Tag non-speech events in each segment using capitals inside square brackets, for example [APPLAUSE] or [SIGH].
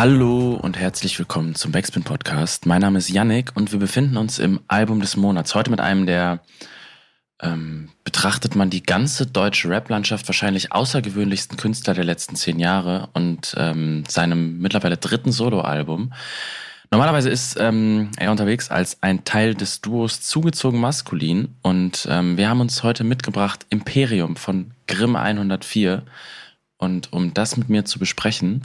Hallo und herzlich willkommen zum Backspin Podcast. Mein Name ist Yannick und wir befinden uns im Album des Monats. Heute mit einem der ähm, betrachtet man die ganze deutsche Rap-Landschaft wahrscheinlich außergewöhnlichsten Künstler der letzten zehn Jahre und ähm, seinem mittlerweile dritten Soloalbum. Normalerweise ist ähm, er unterwegs als ein Teil des Duos Zugezogen Maskulin und ähm, wir haben uns heute mitgebracht Imperium von Grimm 104 und um das mit mir zu besprechen,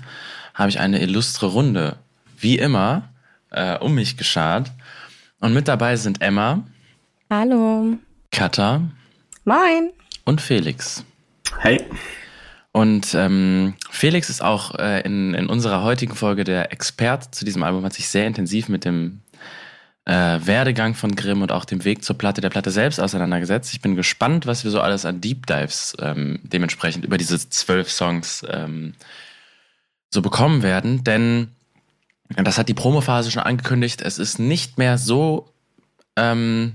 habe ich eine illustre Runde, wie immer, äh, um mich geschart. Und mit dabei sind Emma. Hallo. Katha. Moin. Und Felix. Hey. Und ähm, Felix ist auch äh, in, in unserer heutigen Folge der Experte zu diesem Album, hat sich sehr intensiv mit dem äh, Werdegang von Grimm und auch dem Weg zur Platte der Platte selbst auseinandergesetzt. Ich bin gespannt, was wir so alles an Deep Dives ähm, dementsprechend über diese zwölf Songs ähm, so bekommen werden. Denn das hat die Promophase schon angekündigt. Es ist nicht mehr so ähm,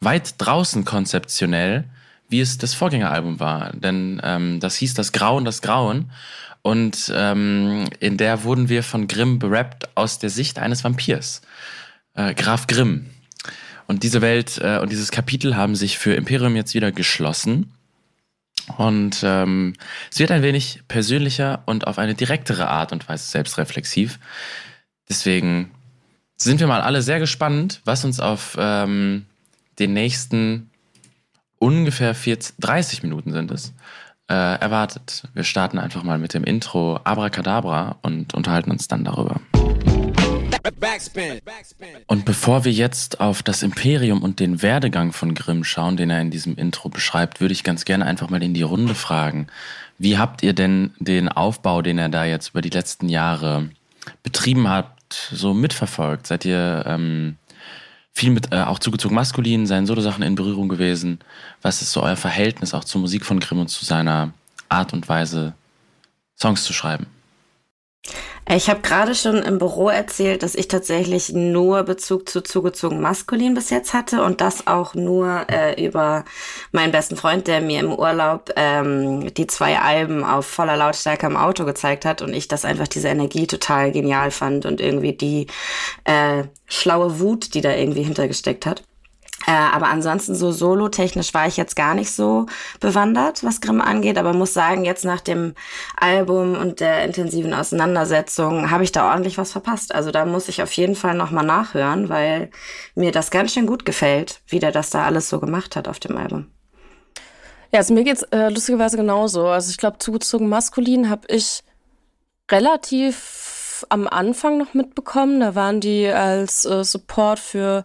weit draußen konzeptionell, wie es das Vorgängeralbum war. Denn ähm, das hieß Das Grauen, das Grauen. Und ähm, in der wurden wir von Grimm berappt aus der Sicht eines Vampirs. Äh, Graf Grimm. Und diese Welt äh, und dieses Kapitel haben sich für Imperium jetzt wieder geschlossen. Und ähm, es wird ein wenig persönlicher und auf eine direktere Art und Weise selbstreflexiv. Deswegen sind wir mal alle sehr gespannt, was uns auf ähm, den nächsten ungefähr 40, 30 Minuten sind es, äh, erwartet. Wir starten einfach mal mit dem Intro Abracadabra und unterhalten uns dann darüber. Und bevor wir jetzt auf das Imperium und den Werdegang von Grimm schauen, den er in diesem Intro beschreibt, würde ich ganz gerne einfach mal in die Runde fragen. Wie habt ihr denn den Aufbau, den er da jetzt über die letzten Jahre betrieben hat, so mitverfolgt? Seid ihr ähm, viel mit äh, auch zugezogen maskulin, seinen Solo-Sachen in Berührung gewesen? Was ist so euer Verhältnis auch zur Musik von Grimm und zu seiner Art und Weise, Songs zu schreiben? Ich habe gerade schon im Büro erzählt, dass ich tatsächlich nur Bezug zu zugezogen maskulin bis jetzt hatte und das auch nur äh, über meinen besten Freund, der mir im Urlaub ähm, die zwei Alben auf voller Lautstärke im Auto gezeigt hat und ich das einfach diese Energie total genial fand und irgendwie die äh, schlaue Wut, die da irgendwie hintergesteckt hat. Äh, aber ansonsten so solo-technisch war ich jetzt gar nicht so bewandert, was Grimm angeht. Aber muss sagen, jetzt nach dem Album und der intensiven Auseinandersetzung habe ich da ordentlich was verpasst. Also da muss ich auf jeden Fall nochmal nachhören, weil mir das ganz schön gut gefällt, wie der das da alles so gemacht hat auf dem Album. Ja, also mir geht's äh, lustigerweise genauso. Also ich glaube, zugezogen maskulin habe ich relativ am Anfang noch mitbekommen. Da waren die als äh, Support für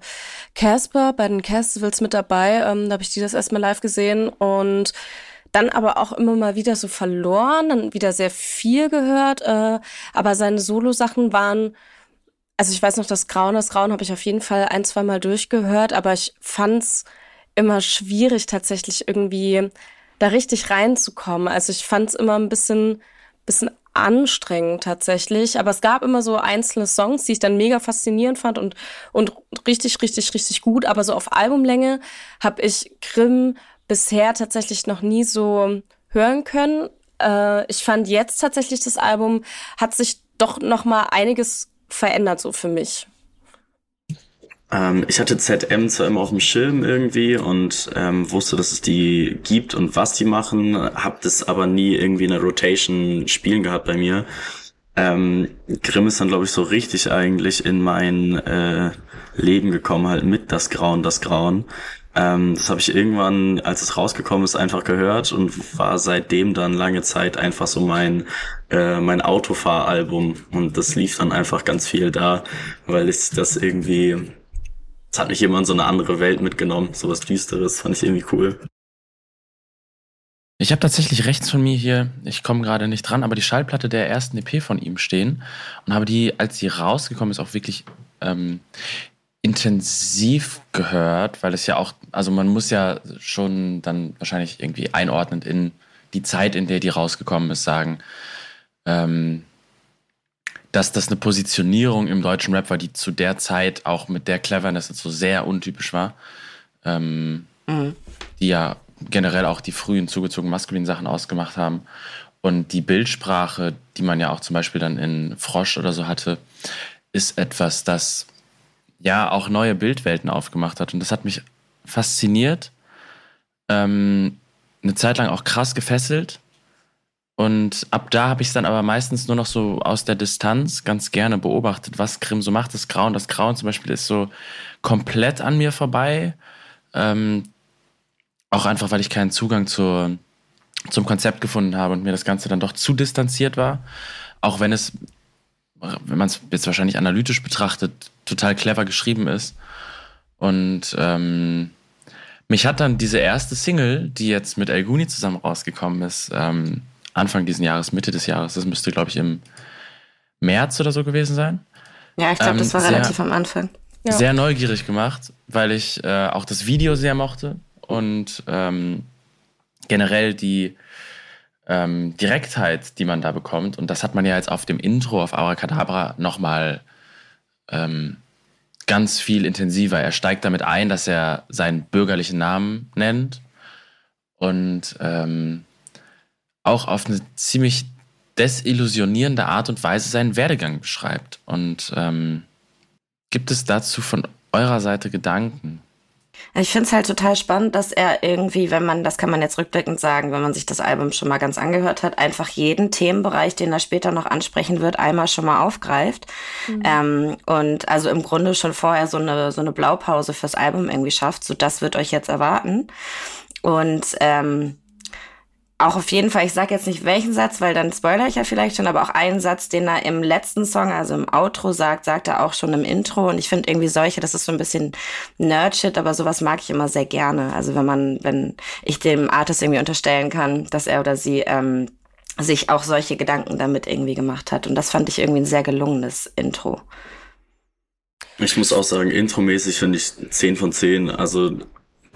Casper bei den Festivals mit dabei. Ähm, da habe ich die das erstmal live gesehen und dann aber auch immer mal wieder so verloren, dann wieder sehr viel gehört. Äh, aber seine Solo-Sachen waren, also ich weiß noch, das Grauen, das Grauen habe ich auf jeden Fall ein, zwei Mal durchgehört, aber ich fand's immer schwierig, tatsächlich irgendwie da richtig reinzukommen. Also ich fand's immer ein bisschen, bisschen anstrengend tatsächlich. Aber es gab immer so einzelne Songs, die ich dann mega faszinierend fand und, und richtig, richtig, richtig gut. Aber so auf Albumlänge habe ich Grimm bisher tatsächlich noch nie so hören können. Äh, ich fand jetzt tatsächlich das Album hat sich doch noch mal einiges verändert so für mich. Ähm, ich hatte ZM zwar immer auf dem Schirm irgendwie und ähm, wusste, dass es die gibt und was die machen, hab das aber nie irgendwie in einer Rotation spielen gehabt bei mir. Ähm, Grimm ist dann, glaube ich, so richtig eigentlich in mein äh, Leben gekommen, halt mit das Grauen, das Grauen. Ähm, das habe ich irgendwann, als es rausgekommen ist, einfach gehört und war seitdem dann lange Zeit einfach so mein äh, mein Autofahralbum und das lief dann einfach ganz viel da, weil ich das irgendwie es hat mich immer in so eine andere Welt mitgenommen, sowas Düsteres, fand ich irgendwie cool. Ich habe tatsächlich rechts von mir hier, ich komme gerade nicht dran, aber die Schallplatte der ersten EP von ihm stehen und habe die, als sie rausgekommen ist, auch wirklich ähm, intensiv gehört, weil es ja auch, also man muss ja schon dann wahrscheinlich irgendwie einordnend in die Zeit, in der die rausgekommen ist, sagen, ähm, dass das eine Positionierung im deutschen Rap war, die zu der Zeit auch mit der Cleverness so sehr untypisch war. Ähm, mhm. Die ja generell auch die frühen zugezogenen maskulinen Sachen ausgemacht haben. Und die Bildsprache, die man ja auch zum Beispiel dann in Frosch oder so hatte, ist etwas, das ja auch neue Bildwelten aufgemacht hat. Und das hat mich fasziniert, ähm, eine Zeit lang auch krass gefesselt. Und ab da habe ich es dann aber meistens nur noch so aus der Distanz ganz gerne beobachtet, was Grimm so macht. Das Grauen, das Grauen zum Beispiel ist so komplett an mir vorbei. Ähm, auch einfach, weil ich keinen Zugang zur, zum Konzept gefunden habe und mir das Ganze dann doch zu distanziert war. Auch wenn es, wenn man es jetzt wahrscheinlich analytisch betrachtet, total clever geschrieben ist. Und ähm, mich hat dann diese erste Single, die jetzt mit El Guni zusammen rausgekommen ist, ähm, Anfang diesen Jahres, Mitte des Jahres, das müsste, glaube ich, im März oder so gewesen sein. Ja, ich glaube, ähm, das war sehr, relativ am Anfang. Ja. Sehr neugierig gemacht, weil ich äh, auch das Video sehr mochte und ähm, generell die ähm, Direktheit, die man da bekommt. Und das hat man ja jetzt auf dem Intro auf Abracadabra nochmal ähm, ganz viel intensiver. Er steigt damit ein, dass er seinen bürgerlichen Namen nennt und ähm, auch auf eine ziemlich desillusionierende Art und Weise seinen Werdegang beschreibt. Und ähm, gibt es dazu von eurer Seite Gedanken? Ich finde es halt total spannend, dass er irgendwie, wenn man, das kann man jetzt rückblickend sagen, wenn man sich das Album schon mal ganz angehört hat, einfach jeden Themenbereich, den er später noch ansprechen wird, einmal schon mal aufgreift. Mhm. Ähm, und also im Grunde schon vorher so eine, so eine Blaupause fürs Album irgendwie schafft. So, das wird euch jetzt erwarten. Und ähm, auch auf jeden Fall, ich sage jetzt nicht welchen Satz, weil dann spoiler ich ja vielleicht schon, aber auch einen Satz, den er im letzten Song, also im Outro sagt, sagt er auch schon im Intro. Und ich finde irgendwie solche, das ist so ein bisschen Nerdshit, aber sowas mag ich immer sehr gerne. Also wenn man, wenn ich dem Artist irgendwie unterstellen kann, dass er oder sie ähm, sich auch solche Gedanken damit irgendwie gemacht hat. Und das fand ich irgendwie ein sehr gelungenes Intro. Ich muss auch sagen, intromäßig finde ich 10 von 10. Also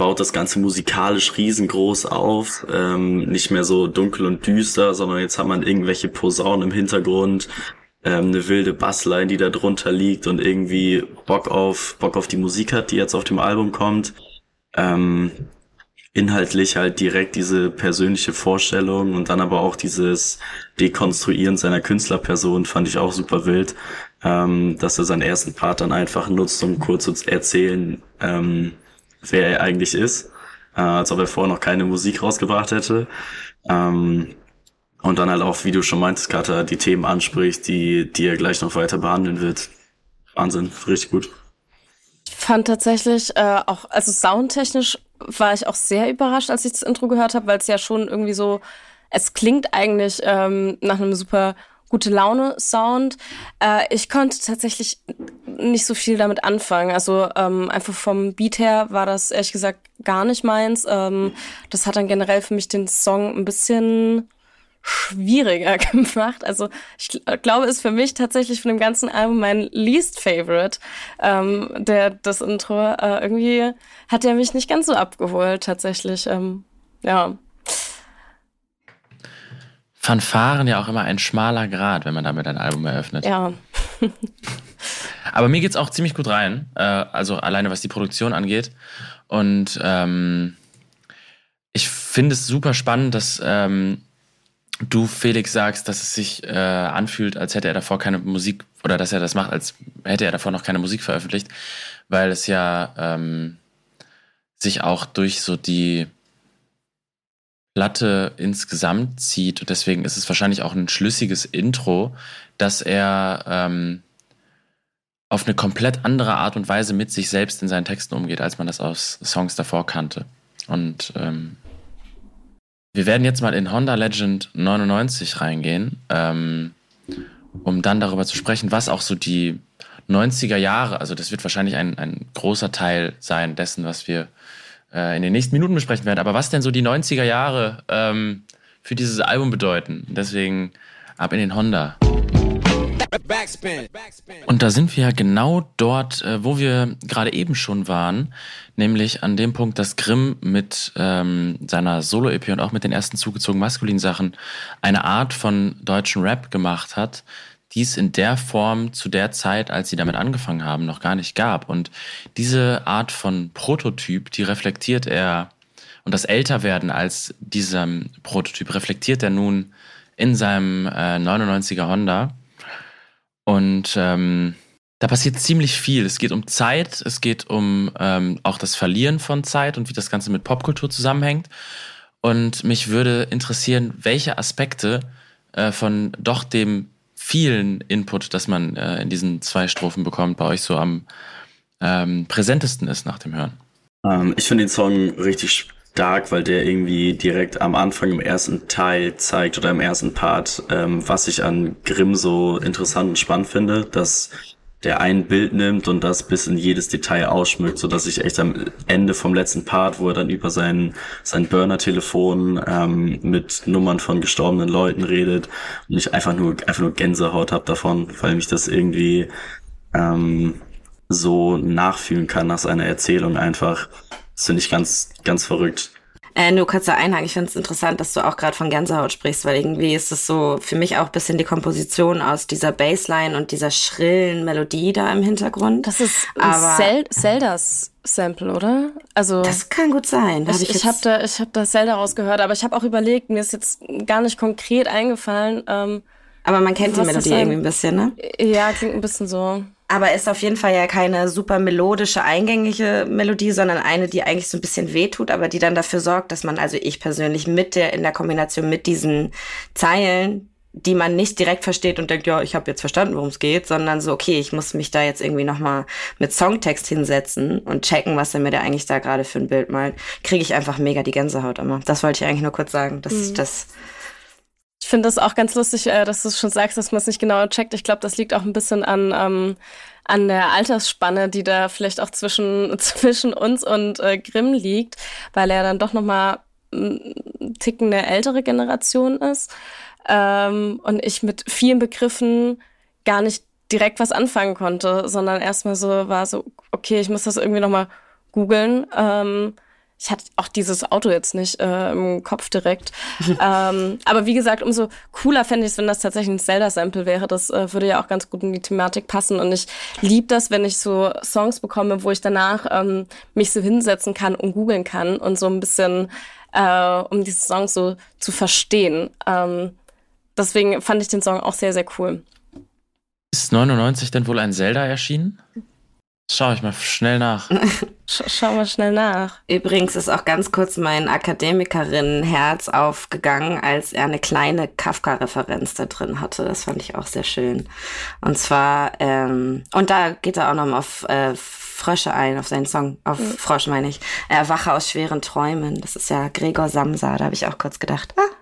baut das Ganze musikalisch riesengroß auf, ähm, nicht mehr so dunkel und düster, sondern jetzt hat man irgendwelche Posaunen im Hintergrund, ähm, eine wilde Bassline, die da drunter liegt und irgendwie Bock auf Bock auf die Musik hat, die jetzt auf dem Album kommt. Ähm, inhaltlich halt direkt diese persönliche Vorstellung und dann aber auch dieses Dekonstruieren seiner Künstlerperson fand ich auch super wild, ähm, dass er seinen ersten Part dann einfach nutzt, um kurz zu erzählen, ähm, wer er eigentlich ist, äh, als ob er vorher noch keine Musik rausgebracht hätte. Ähm, und dann halt auch, wie du schon meintest, Kata, die Themen anspricht, die, die er gleich noch weiter behandeln wird. Wahnsinn, richtig gut. Ich fand tatsächlich äh, auch, also soundtechnisch war ich auch sehr überrascht, als ich das Intro gehört habe, weil es ja schon irgendwie so, es klingt eigentlich ähm, nach einem super gute Laune Sound. Äh, ich konnte tatsächlich nicht so viel damit anfangen. Also ähm, einfach vom Beat her war das ehrlich gesagt gar nicht meins. Ähm, das hat dann generell für mich den Song ein bisschen schwieriger [LAUGHS] gemacht. Also ich glaube, ist für mich tatsächlich von dem ganzen Album mein least favorite. Ähm, der das Intro äh, irgendwie hat er mich nicht ganz so abgeholt tatsächlich. Ähm, ja. Fanfaren ja auch immer ein schmaler Grad, wenn man damit ein Album eröffnet. Ja. [LAUGHS] Aber mir geht's auch ziemlich gut rein, äh, also alleine was die Produktion angeht. Und ähm, ich finde es super spannend, dass ähm, du, Felix, sagst, dass es sich äh, anfühlt, als hätte er davor keine Musik, oder dass er das macht, als hätte er davor noch keine Musik veröffentlicht, weil es ja ähm, sich auch durch so die Platte insgesamt zieht. Und deswegen ist es wahrscheinlich auch ein schlüssiges Intro, dass er ähm, auf eine komplett andere Art und Weise mit sich selbst in seinen Texten umgeht, als man das aus Songs davor kannte. Und ähm, wir werden jetzt mal in Honda Legend 99 reingehen, ähm, um dann darüber zu sprechen, was auch so die 90er Jahre, also das wird wahrscheinlich ein, ein großer Teil sein dessen, was wir äh, in den nächsten Minuten besprechen werden. Aber was denn so die 90er Jahre ähm, für dieses Album bedeuten. Deswegen ab in den Honda. Und da sind wir genau dort, äh, wo wir gerade eben schon waren, nämlich an dem Punkt, dass Grimm mit ähm, seiner Solo-EP und auch mit den ersten zugezogen maskulinen Sachen eine Art von deutschen Rap gemacht hat, die es in der Form zu der Zeit, als sie damit angefangen haben, noch gar nicht gab. Und diese Art von Prototyp, die reflektiert er und das Älterwerden als diesem Prototyp reflektiert er nun in seinem äh, 99er Honda. Und ähm, da passiert ziemlich viel. Es geht um Zeit, es geht um ähm, auch das Verlieren von Zeit und wie das Ganze mit Popkultur zusammenhängt. Und mich würde interessieren, welche Aspekte äh, von doch dem vielen Input, das man äh, in diesen zwei Strophen bekommt, bei euch so am ähm, präsentesten ist nach dem Hören. Ähm, ich finde den Song richtig stark, weil der irgendwie direkt am Anfang im ersten Teil zeigt oder im ersten Part, ähm, was ich an Grimm so interessant und spannend finde, dass der ein Bild nimmt und das bis in jedes Detail ausschmückt, so dass ich echt am Ende vom letzten Part, wo er dann über sein sein Burner-Telefon ähm, mit Nummern von gestorbenen Leuten redet und ich einfach nur einfach nur Gänsehaut hab davon, weil mich das irgendwie ähm, so nachfühlen kann nach seiner Erzählung einfach. Das finde ich ganz, ganz verrückt. Äh, nur kurzer Einhang. Ich finde es interessant, dass du auch gerade von Gänsehaut sprichst, weil irgendwie ist es so für mich auch bisschen die Komposition aus dieser Bassline und dieser schrillen Melodie da im Hintergrund. Das ist Aber Zel Zeldas Sample, oder? Also das kann gut sein. Da ich ich, ich habe da, ich habe da Zelda rausgehört, aber ich habe auch überlegt, mir ist jetzt gar nicht konkret eingefallen. Ähm, aber man kennt die Melodie irgendwie ein bisschen, ne? Ja, klingt ein bisschen so. Aber ist auf jeden Fall ja keine super melodische, eingängige Melodie, sondern eine, die eigentlich so ein bisschen wehtut, aber die dann dafür sorgt, dass man, also ich persönlich, mit der, in der Kombination mit diesen Zeilen, die man nicht direkt versteht und denkt, ja, ich habe jetzt verstanden, worum es geht, sondern so, okay, ich muss mich da jetzt irgendwie nochmal mit Songtext hinsetzen und checken, was er mir da eigentlich da gerade für ein Bild malt, kriege ich einfach mega die Gänsehaut immer. Das wollte ich eigentlich nur kurz sagen, dass mhm. das finde das auch ganz lustig, äh, dass du schon sagst, dass man es nicht genau checkt. Ich glaube, das liegt auch ein bisschen an, ähm, an der Altersspanne, die da vielleicht auch zwischen, [LAUGHS] zwischen uns und äh, Grimm liegt, weil er dann doch nochmal ein Ticken eine ältere Generation ist ähm, und ich mit vielen Begriffen gar nicht direkt was anfangen konnte, sondern erstmal so war so, okay, ich muss das irgendwie nochmal googeln. Ähm, ich hatte auch dieses Auto jetzt nicht äh, im Kopf direkt. [LAUGHS] ähm, aber wie gesagt, umso cooler fände ich es, wenn das tatsächlich ein Zelda-Sample wäre. Das äh, würde ja auch ganz gut in die Thematik passen. Und ich liebe das, wenn ich so Songs bekomme, wo ich danach ähm, mich so hinsetzen kann und googeln kann und so ein bisschen, äh, um diese Songs so zu verstehen. Ähm, deswegen fand ich den Song auch sehr, sehr cool. Ist 99 denn wohl ein Zelda erschienen? Schau ich mal schnell nach. [LAUGHS] Sch schau mal schnell nach. Übrigens ist auch ganz kurz mein Akademikerinnenherz aufgegangen, als er eine kleine Kafka-Referenz da drin hatte. Das fand ich auch sehr schön. Und zwar, ähm, und da geht er auch nochmal auf äh, Frösche ein, auf seinen Song, auf mhm. Frosch meine ich. Erwache aus schweren Träumen. Das ist ja Gregor Samsa, da habe ich auch kurz gedacht, ah,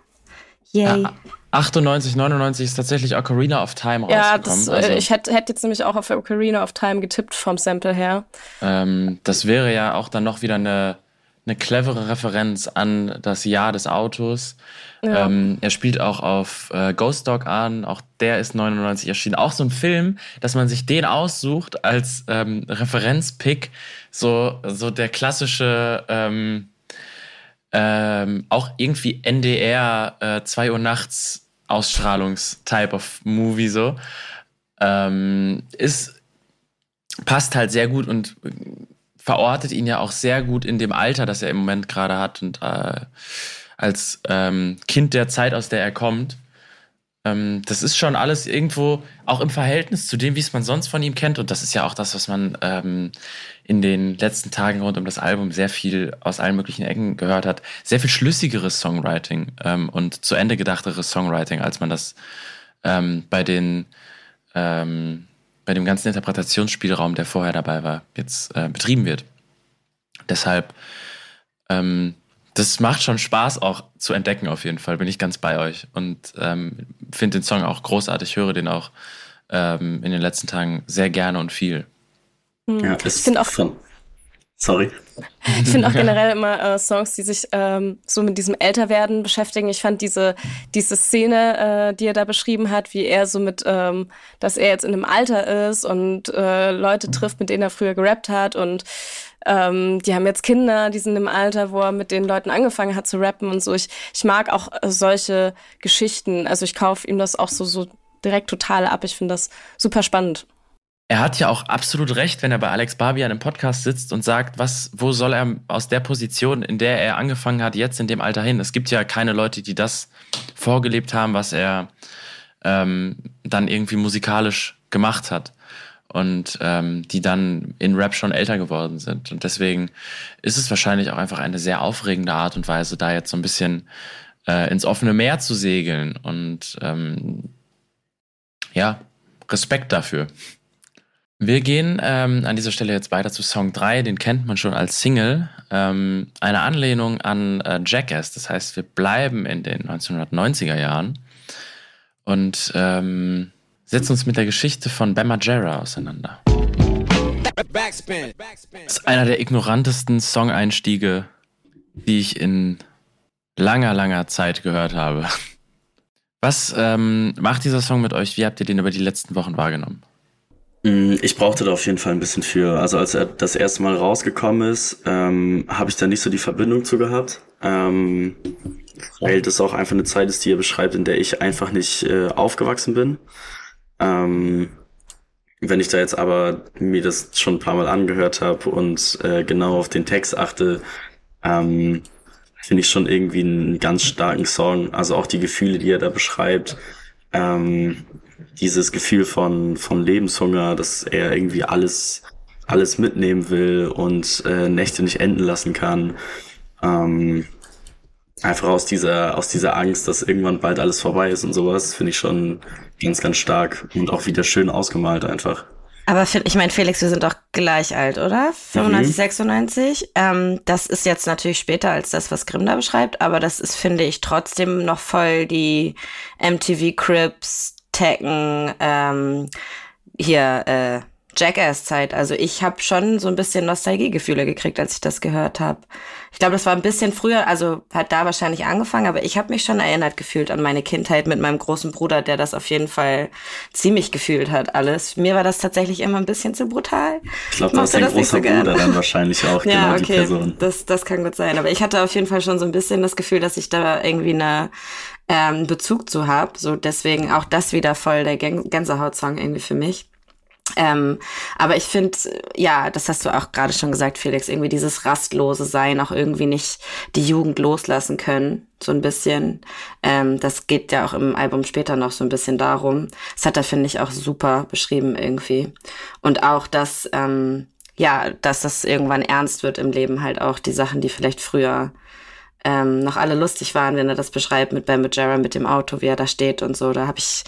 yay. Ja, 98, 99 ist tatsächlich Ocarina of Time ja, rausgekommen. Ja, also, ich hätte hätt jetzt nämlich auch auf Ocarina of Time getippt vom Sample her. Ähm, das wäre ja auch dann noch wieder eine, eine clevere Referenz an das Jahr des Autos. Ja. Ähm, er spielt auch auf äh, Ghost Dog an, auch der ist 99 erschienen. Auch so ein Film, dass man sich den aussucht als ähm, Referenzpick, so, so der klassische ähm, ähm, auch irgendwie NDR äh, 2 Uhr nachts Ausstrahlungs-Type of Movie so. Ähm, ist, passt halt sehr gut und verortet ihn ja auch sehr gut in dem Alter, das er im Moment gerade hat und äh, als ähm, Kind der Zeit, aus der er kommt. Ähm, das ist schon alles irgendwo auch im Verhältnis zu dem, wie es man sonst von ihm kennt. Und das ist ja auch das, was man ähm, in den letzten Tagen rund um das Album sehr viel aus allen möglichen Ecken gehört hat. Sehr viel schlüssigeres Songwriting ähm, und zu Ende gedachteres Songwriting, als man das ähm, bei den ähm, bei dem ganzen Interpretationsspielraum, der vorher dabei war, jetzt äh, betrieben wird. Deshalb ähm, das macht schon Spaß auch zu entdecken auf jeden Fall, bin ich ganz bei euch und ähm, finde den Song auch großartig, höre den auch ähm, in den letzten Tagen sehr gerne und viel. Ja, ich finde auch von, Sorry. Ich finde auch [LAUGHS] generell immer äh, Songs, die sich ähm, so mit diesem Älterwerden beschäftigen. Ich fand diese, diese Szene, äh, die er da beschrieben hat, wie er so mit, ähm, dass er jetzt in einem Alter ist und äh, Leute trifft, mit denen er früher gerappt hat und ähm, die haben jetzt Kinder, die sind im Alter, wo er mit den Leuten angefangen hat zu rappen und so. Ich, ich mag auch äh, solche Geschichten. Also ich kaufe ihm das auch so, so direkt total ab. Ich finde das super spannend. Er hat ja auch absolut recht, wenn er bei Alex Barbian im Podcast sitzt und sagt, was, wo soll er aus der Position, in der er angefangen hat, jetzt in dem Alter hin? Es gibt ja keine Leute, die das vorgelebt haben, was er ähm, dann irgendwie musikalisch gemacht hat und ähm, die dann in Rap schon älter geworden sind. Und deswegen ist es wahrscheinlich auch einfach eine sehr aufregende Art und Weise, da jetzt so ein bisschen äh, ins offene Meer zu segeln. Und ähm, ja, Respekt dafür. Wir gehen ähm, an dieser Stelle jetzt weiter zu Song 3, den kennt man schon als Single. Ähm, eine Anlehnung an äh, Jackass, das heißt, wir bleiben in den 1990er Jahren und ähm, setzen uns mit der Geschichte von Bama Jarrah auseinander. Das ist einer der ignorantesten Song-Einstiege, die ich in langer, langer Zeit gehört habe. Was ähm, macht dieser Song mit euch? Wie habt ihr den über die letzten Wochen wahrgenommen? Mm, ich brauchte da auf jeden Fall ein bisschen für. Also als er das erste Mal rausgekommen ist, ähm, habe ich da nicht so die Verbindung zu gehabt. Ähm, weil das auch einfach eine Zeit ist, die er beschreibt, in der ich einfach nicht äh, aufgewachsen bin. Ähm, wenn ich da jetzt aber mir das schon ein paar Mal angehört habe und äh, genau auf den Text achte, ähm, finde ich schon irgendwie einen ganz starken Song. Also auch die Gefühle, die er da beschreibt. Ähm, dieses Gefühl von, von Lebenshunger, dass er irgendwie alles, alles mitnehmen will und äh, Nächte nicht enden lassen kann. Ähm, einfach aus dieser, aus dieser Angst, dass irgendwann bald alles vorbei ist und sowas, finde ich schon ganz, ganz stark und auch wieder schön ausgemalt einfach. Aber ich meine, Felix, wir sind doch gleich alt, oder? 95, mhm. 96. Ähm, das ist jetzt natürlich später als das, was Grimm da beschreibt, aber das ist, finde ich, trotzdem noch voll die MTV Crips, Tekken, ähm, hier, äh, Jackass-Zeit. Also ich habe schon so ein bisschen Nostalgiegefühle gekriegt, als ich das gehört habe. Ich glaube, das war ein bisschen früher, also hat da wahrscheinlich angefangen, aber ich habe mich schon erinnert gefühlt an meine Kindheit mit meinem großen Bruder, der das auf jeden Fall ziemlich gefühlt hat, alles. Mir war das tatsächlich immer ein bisschen zu brutal. Ich glaube, da ist dein großer so Bruder dann wahrscheinlich auch [LAUGHS] ja, genau okay. die Person. Das, das kann gut sein. Aber ich hatte auf jeden Fall schon so ein bisschen das Gefühl, dass ich da irgendwie eine ähm, Bezug zu habe. So deswegen auch das wieder voll der Gänsehautsong irgendwie für mich. Ähm, aber ich finde, ja, das hast du auch gerade schon gesagt, Felix, irgendwie dieses rastlose Sein, auch irgendwie nicht die Jugend loslassen können, so ein bisschen. Ähm, das geht ja auch im Album später noch so ein bisschen darum. Das hat er, finde ich, auch super beschrieben irgendwie. Und auch, dass, ähm, ja, dass das irgendwann ernst wird im Leben, halt auch die Sachen, die vielleicht früher ähm, noch alle lustig waren, wenn er das beschreibt mit Ben Majera, mit dem Auto, wie er da steht und so. Da habe ich,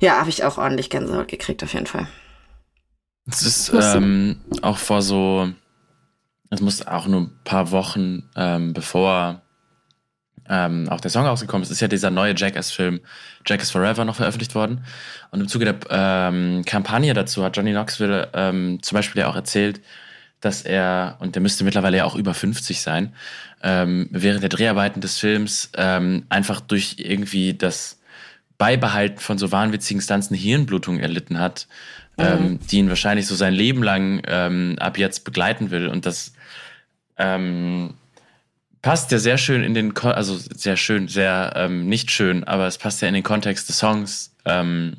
ja, habe ich auch ordentlich Gänsehaut gekriegt, auf jeden Fall. Es ist ähm, auch vor so, es muss auch nur ein paar Wochen ähm, bevor ähm, auch der Song rausgekommen ist, ist ja dieser neue Jackass-Film Jackass Forever noch veröffentlicht worden. Und im Zuge der ähm, Kampagne dazu hat Johnny Knoxville ähm, zum Beispiel ja auch erzählt, dass er, und der müsste mittlerweile ja auch über 50 sein, ähm, während der Dreharbeiten des Films ähm, einfach durch irgendwie das Beibehalten von so wahnwitzigen Stanzen Hirnblutung erlitten hat ähm, mhm. die ihn wahrscheinlich so sein Leben lang ähm, ab jetzt begleiten will. Und das ähm, passt ja sehr schön in den, Ko also sehr schön, sehr ähm, nicht schön, aber es passt ja in den Kontext des Songs, ähm,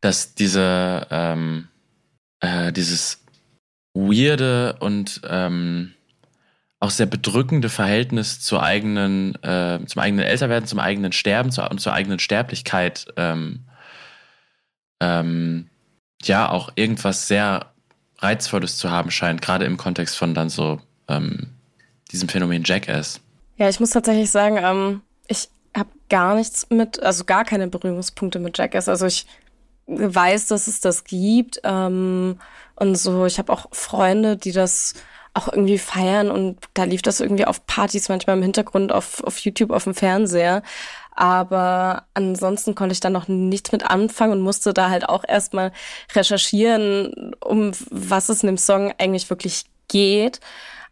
dass diese, ähm, äh, dieses weirde und ähm, auch sehr bedrückende Verhältnis zur eigenen, äh, zum eigenen Älterwerden, zum eigenen Sterben zur, und zur eigenen Sterblichkeit ähm, ähm, ja auch irgendwas sehr Reizvolles zu haben scheint, gerade im Kontext von dann so ähm, diesem Phänomen Jackass. Ja, ich muss tatsächlich sagen, ähm, ich habe gar nichts mit, also gar keine Berührungspunkte mit Jackass. Also ich weiß, dass es das gibt ähm, und so. Ich habe auch Freunde, die das auch irgendwie feiern und da lief das irgendwie auf Partys manchmal im Hintergrund auf, auf YouTube, auf dem Fernseher. Aber ansonsten konnte ich da noch nichts mit anfangen und musste da halt auch erstmal recherchieren, um was es in dem Song eigentlich wirklich geht.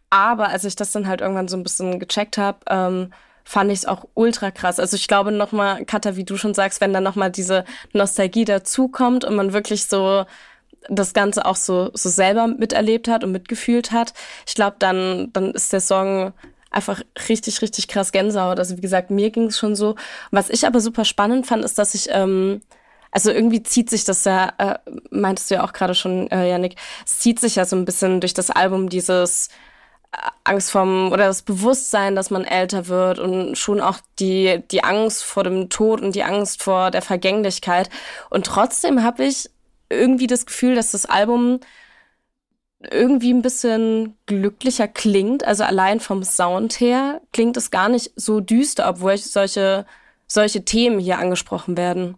Aber als ich das dann halt irgendwann so ein bisschen gecheckt habe, ähm, fand ich es auch ultra krass. Also ich glaube nochmal, Katha, wie du schon sagst, wenn dann nochmal diese Nostalgie dazukommt und man wirklich so das Ganze auch so, so selber miterlebt hat und mitgefühlt hat, ich glaube, dann, dann ist der Song einfach richtig, richtig krass Gänsehaut. Also wie gesagt, mir ging es schon so. Was ich aber super spannend fand, ist, dass ich, ähm, also irgendwie zieht sich das ja, äh, meintest du ja auch gerade schon, äh, Janik, es zieht sich ja so ein bisschen durch das Album dieses äh, Angst vom oder das Bewusstsein, dass man älter wird und schon auch die, die Angst vor dem Tod und die Angst vor der Vergänglichkeit. Und trotzdem habe ich irgendwie das Gefühl, dass das Album irgendwie ein bisschen glücklicher klingt. Also allein vom Sound her klingt es gar nicht so düster, obwohl solche, solche Themen hier angesprochen werden.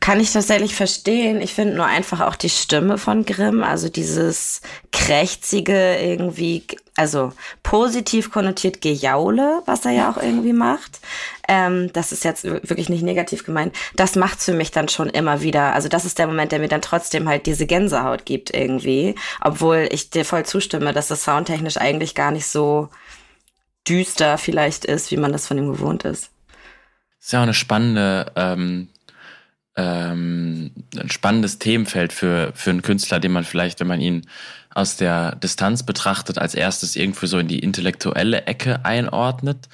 Kann ich tatsächlich verstehen. Ich finde nur einfach auch die Stimme von Grimm, also dieses krächzige irgendwie, also positiv konnotiert Gejaule, was er ja auch irgendwie macht. Ähm, das ist jetzt wirklich nicht negativ gemeint. Das macht's für mich dann schon immer wieder. Also das ist der Moment, der mir dann trotzdem halt diese Gänsehaut gibt irgendwie, obwohl ich dir voll zustimme, dass das soundtechnisch eigentlich gar nicht so düster vielleicht ist, wie man das von ihm gewohnt ist. Ist ja auch eine spannende ähm, ähm, ein spannendes Themenfeld für, für einen Künstler, den man vielleicht, wenn man ihn aus der Distanz betrachtet, als erstes irgendwo so in die intellektuelle Ecke einordnet,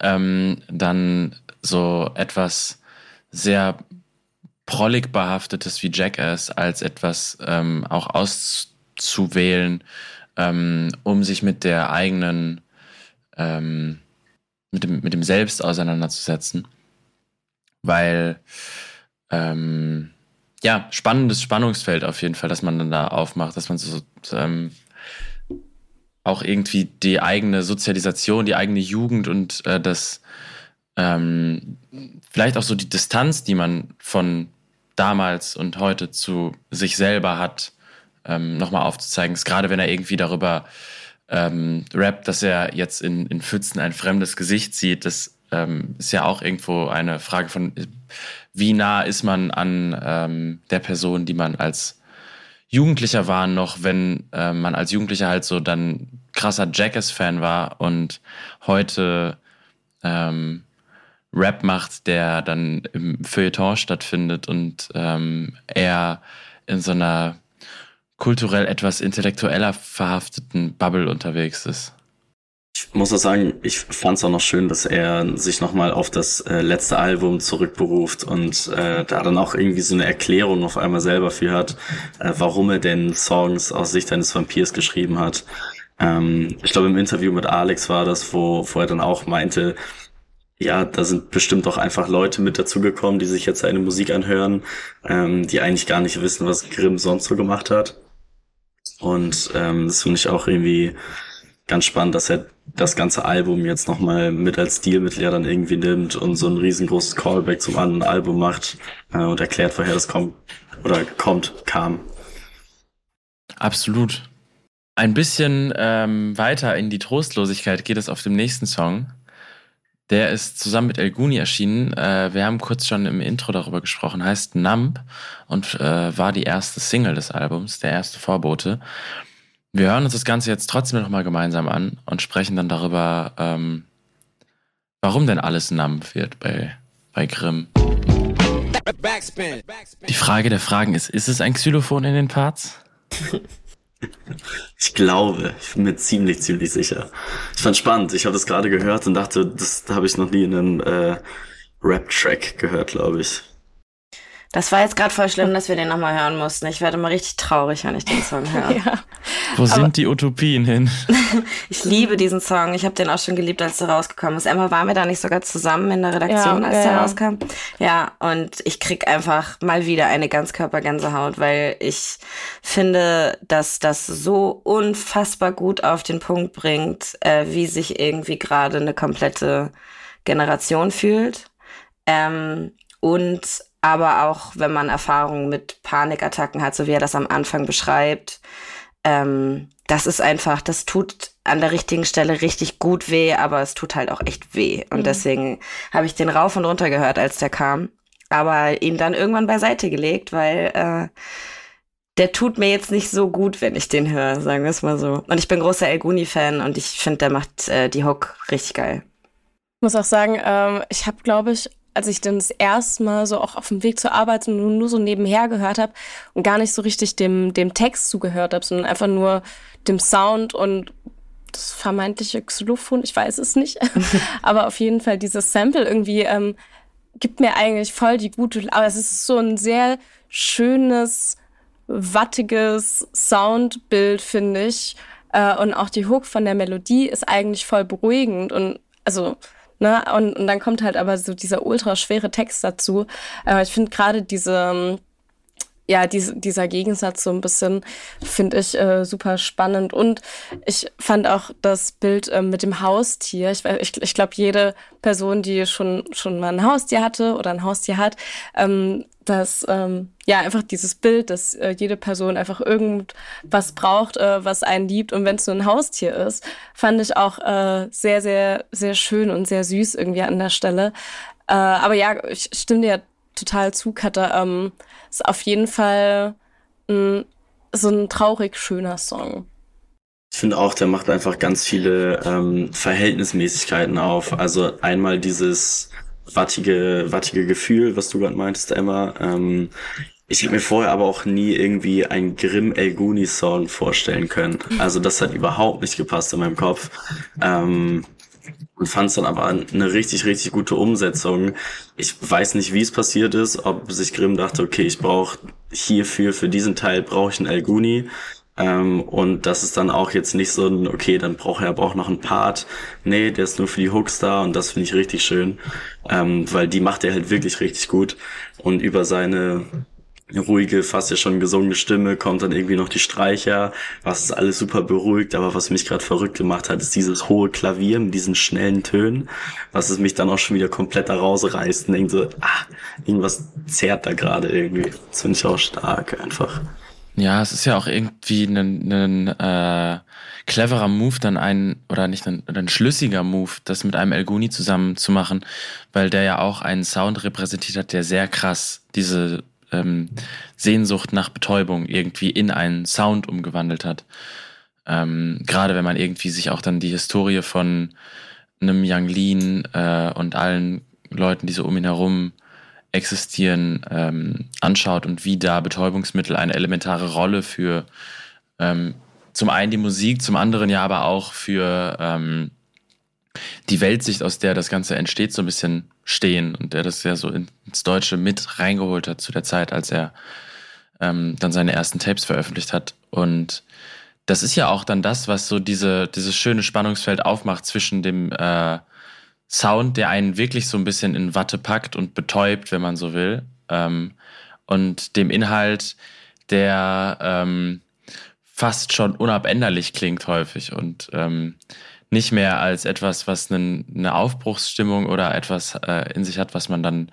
ähm, dann so etwas sehr prollig behaftetes wie Jackass als etwas ähm, auch auszuwählen, ähm, um sich mit der eigenen, ähm, mit dem, mit dem Selbst auseinanderzusetzen. Weil ähm, ja, spannendes Spannungsfeld auf jeden Fall, dass man dann da aufmacht, dass man so ähm, auch irgendwie die eigene Sozialisation, die eigene Jugend und äh, das ähm, vielleicht auch so die Distanz, die man von damals und heute zu sich selber hat, ähm, nochmal aufzuzeigen. Ist gerade wenn er irgendwie darüber ähm, rappt, dass er jetzt in, in Pfützen ein fremdes Gesicht sieht, das ähm, ist ja auch irgendwo eine Frage von wie nah ist man an ähm, der Person, die man als Jugendlicher war, noch wenn äh, man als Jugendlicher halt so dann krasser Jackass-Fan war und heute ähm, Rap macht, der dann im Feuilleton stattfindet und ähm, eher in so einer kulturell etwas intellektueller verhafteten Bubble unterwegs ist. Ich muss auch sagen, ich fand es auch noch schön, dass er sich nochmal auf das äh, letzte Album zurückberuft und äh, da dann auch irgendwie so eine Erklärung auf einmal selber für hat, äh, warum er denn Songs aus Sicht eines Vampirs geschrieben hat. Ähm, ich glaube, im Interview mit Alex war das, wo, wo er dann auch meinte, ja, da sind bestimmt auch einfach Leute mit dazugekommen, die sich jetzt seine Musik anhören, ähm, die eigentlich gar nicht wissen, was Grimm sonst so gemacht hat. Und ähm, das finde ich auch irgendwie ganz spannend, dass er das ganze Album jetzt nochmal mit als Stilmittel ja dann irgendwie nimmt und so ein riesengroßes Callback zum anderen Album macht äh, und erklärt, woher das kommt oder kommt, kam. Absolut. Ein bisschen ähm, weiter in die Trostlosigkeit geht es auf dem nächsten Song. Der ist zusammen mit El Guni erschienen. Äh, wir haben kurz schon im Intro darüber gesprochen. Heißt Numb und äh, war die erste Single des Albums, der erste Vorbote. Wir hören uns das Ganze jetzt trotzdem nochmal gemeinsam an und sprechen dann darüber, ähm, warum denn alles Numb wird bei, bei Grimm. Die Frage der Fragen ist, ist es ein Xylophon in den Parts? [LAUGHS] Ich glaube, ich bin mir ziemlich, ziemlich sicher. Ich fand spannend. Ich habe das gerade gehört und dachte, das habe ich noch nie in einem äh, Rap-Track gehört, glaube ich. Das war jetzt gerade voll schlimm, dass wir den nochmal hören mussten. Ich werde mal richtig traurig, wenn ich den Song [LAUGHS] höre. ja. Wo Aber sind die Utopien hin? [LAUGHS] ich liebe diesen Song. Ich habe den auch schon geliebt, als er rausgekommen ist. Emma, waren wir da nicht sogar zusammen in der Redaktion, ja, als ja, der rauskam? Ja, und ich krieg einfach mal wieder eine Ganzkörpergänsehaut, weil ich finde, dass das so unfassbar gut auf den Punkt bringt, äh, wie sich irgendwie gerade eine komplette Generation fühlt. Ähm, und aber auch wenn man Erfahrungen mit Panikattacken hat, so wie er das am Anfang beschreibt, ähm, das ist einfach, das tut an der richtigen Stelle richtig gut weh, aber es tut halt auch echt weh. Und mhm. deswegen habe ich den rauf und runter gehört, als der kam, aber ihn dann irgendwann beiseite gelegt, weil äh, der tut mir jetzt nicht so gut, wenn ich den höre, sagen wir es mal so. Und ich bin großer El Guni-Fan und ich finde, der macht äh, die Hook richtig geil. Ich muss auch sagen, ähm, ich habe, glaube ich, als ich dann das erste Mal so auch auf dem Weg zur Arbeit nur, nur so nebenher gehört habe und gar nicht so richtig dem, dem Text zugehört habe, sondern einfach nur dem Sound und das vermeintliche Xylophon, ich weiß es nicht. [LAUGHS] Aber auf jeden Fall dieses Sample irgendwie ähm, gibt mir eigentlich voll die gute, aber es ist so ein sehr schönes, wattiges Soundbild, finde ich. Äh, und auch die Hook von der Melodie ist eigentlich voll beruhigend und also Ne? Und, und dann kommt halt aber so dieser ultra schwere Text dazu. Aber ich finde gerade diese, ähm, ja, diese, dieser Gegensatz so ein bisschen, finde ich äh, super spannend. Und ich fand auch das Bild äh, mit dem Haustier. Ich, ich, ich glaube, jede Person, die schon, schon mal ein Haustier hatte oder ein Haustier hat, ähm, dass ähm, ja einfach dieses Bild, dass äh, jede Person einfach irgendwas braucht, äh, was einen liebt und wenn es nur ein Haustier ist, fand ich auch äh, sehr sehr sehr schön und sehr süß irgendwie an der Stelle. Äh, aber ja, ich stimme dir total zu, Katha. Ähm, ist auf jeden Fall ein, so ein traurig schöner Song. Ich finde auch, der macht einfach ganz viele ähm, Verhältnismäßigkeiten auf. Also einmal dieses wattige, wattige Gefühl, was du gerade meintest, Emma. Ähm, ich habe mir vorher aber auch nie irgendwie ein Grimm Elguni Song vorstellen können. Also das hat überhaupt nicht gepasst in meinem Kopf. Ähm, und fand es dann aber eine richtig, richtig gute Umsetzung. Ich weiß nicht, wie es passiert ist, ob sich Grimm dachte, okay, ich brauche hierfür, für diesen Teil brauche ich einen Elguni. Ähm, und das ist dann auch jetzt nicht so ein, okay, dann braucht er aber auch noch einen Part. Nee, der ist nur für die Hooks da und das finde ich richtig schön, ähm, weil die macht er halt wirklich richtig gut. Und über seine ruhige, fast ja schon gesungene Stimme, kommt dann irgendwie noch die Streicher, was ist alles super beruhigt, aber was mich gerade verrückt gemacht hat, ist dieses hohe Klavier mit diesen schnellen Tönen, was es mich dann auch schon wieder komplett da rausreißt und denkt so, ah, irgendwas zerrt da gerade irgendwie. Das finde ich auch stark einfach. Ja, es ist ja auch irgendwie ein, ein äh, cleverer Move, dann ein, oder nicht ein, ein schlüssiger Move, das mit einem Elguni zusammen zu machen, weil der ja auch einen Sound repräsentiert hat, der sehr krass diese ähm, Sehnsucht nach Betäubung irgendwie in einen Sound umgewandelt hat. Ähm, Gerade wenn man irgendwie sich auch dann die Historie von einem Yang Lean äh, und allen Leuten, die so um ihn herum existieren, ähm, anschaut und wie da Betäubungsmittel eine elementare Rolle für ähm, zum einen die Musik, zum anderen ja aber auch für ähm, die Weltsicht, aus der das Ganze entsteht, so ein bisschen stehen und der das ja so ins Deutsche mit reingeholt hat zu der Zeit, als er ähm, dann seine ersten Tapes veröffentlicht hat. Und das ist ja auch dann das, was so diese, dieses schöne Spannungsfeld aufmacht zwischen dem äh, Sound, der einen wirklich so ein bisschen in Watte packt und betäubt, wenn man so will, ähm, und dem Inhalt, der ähm, fast schon unabänderlich klingt häufig und ähm, nicht mehr als etwas, was einen, eine Aufbruchsstimmung oder etwas äh, in sich hat, was man dann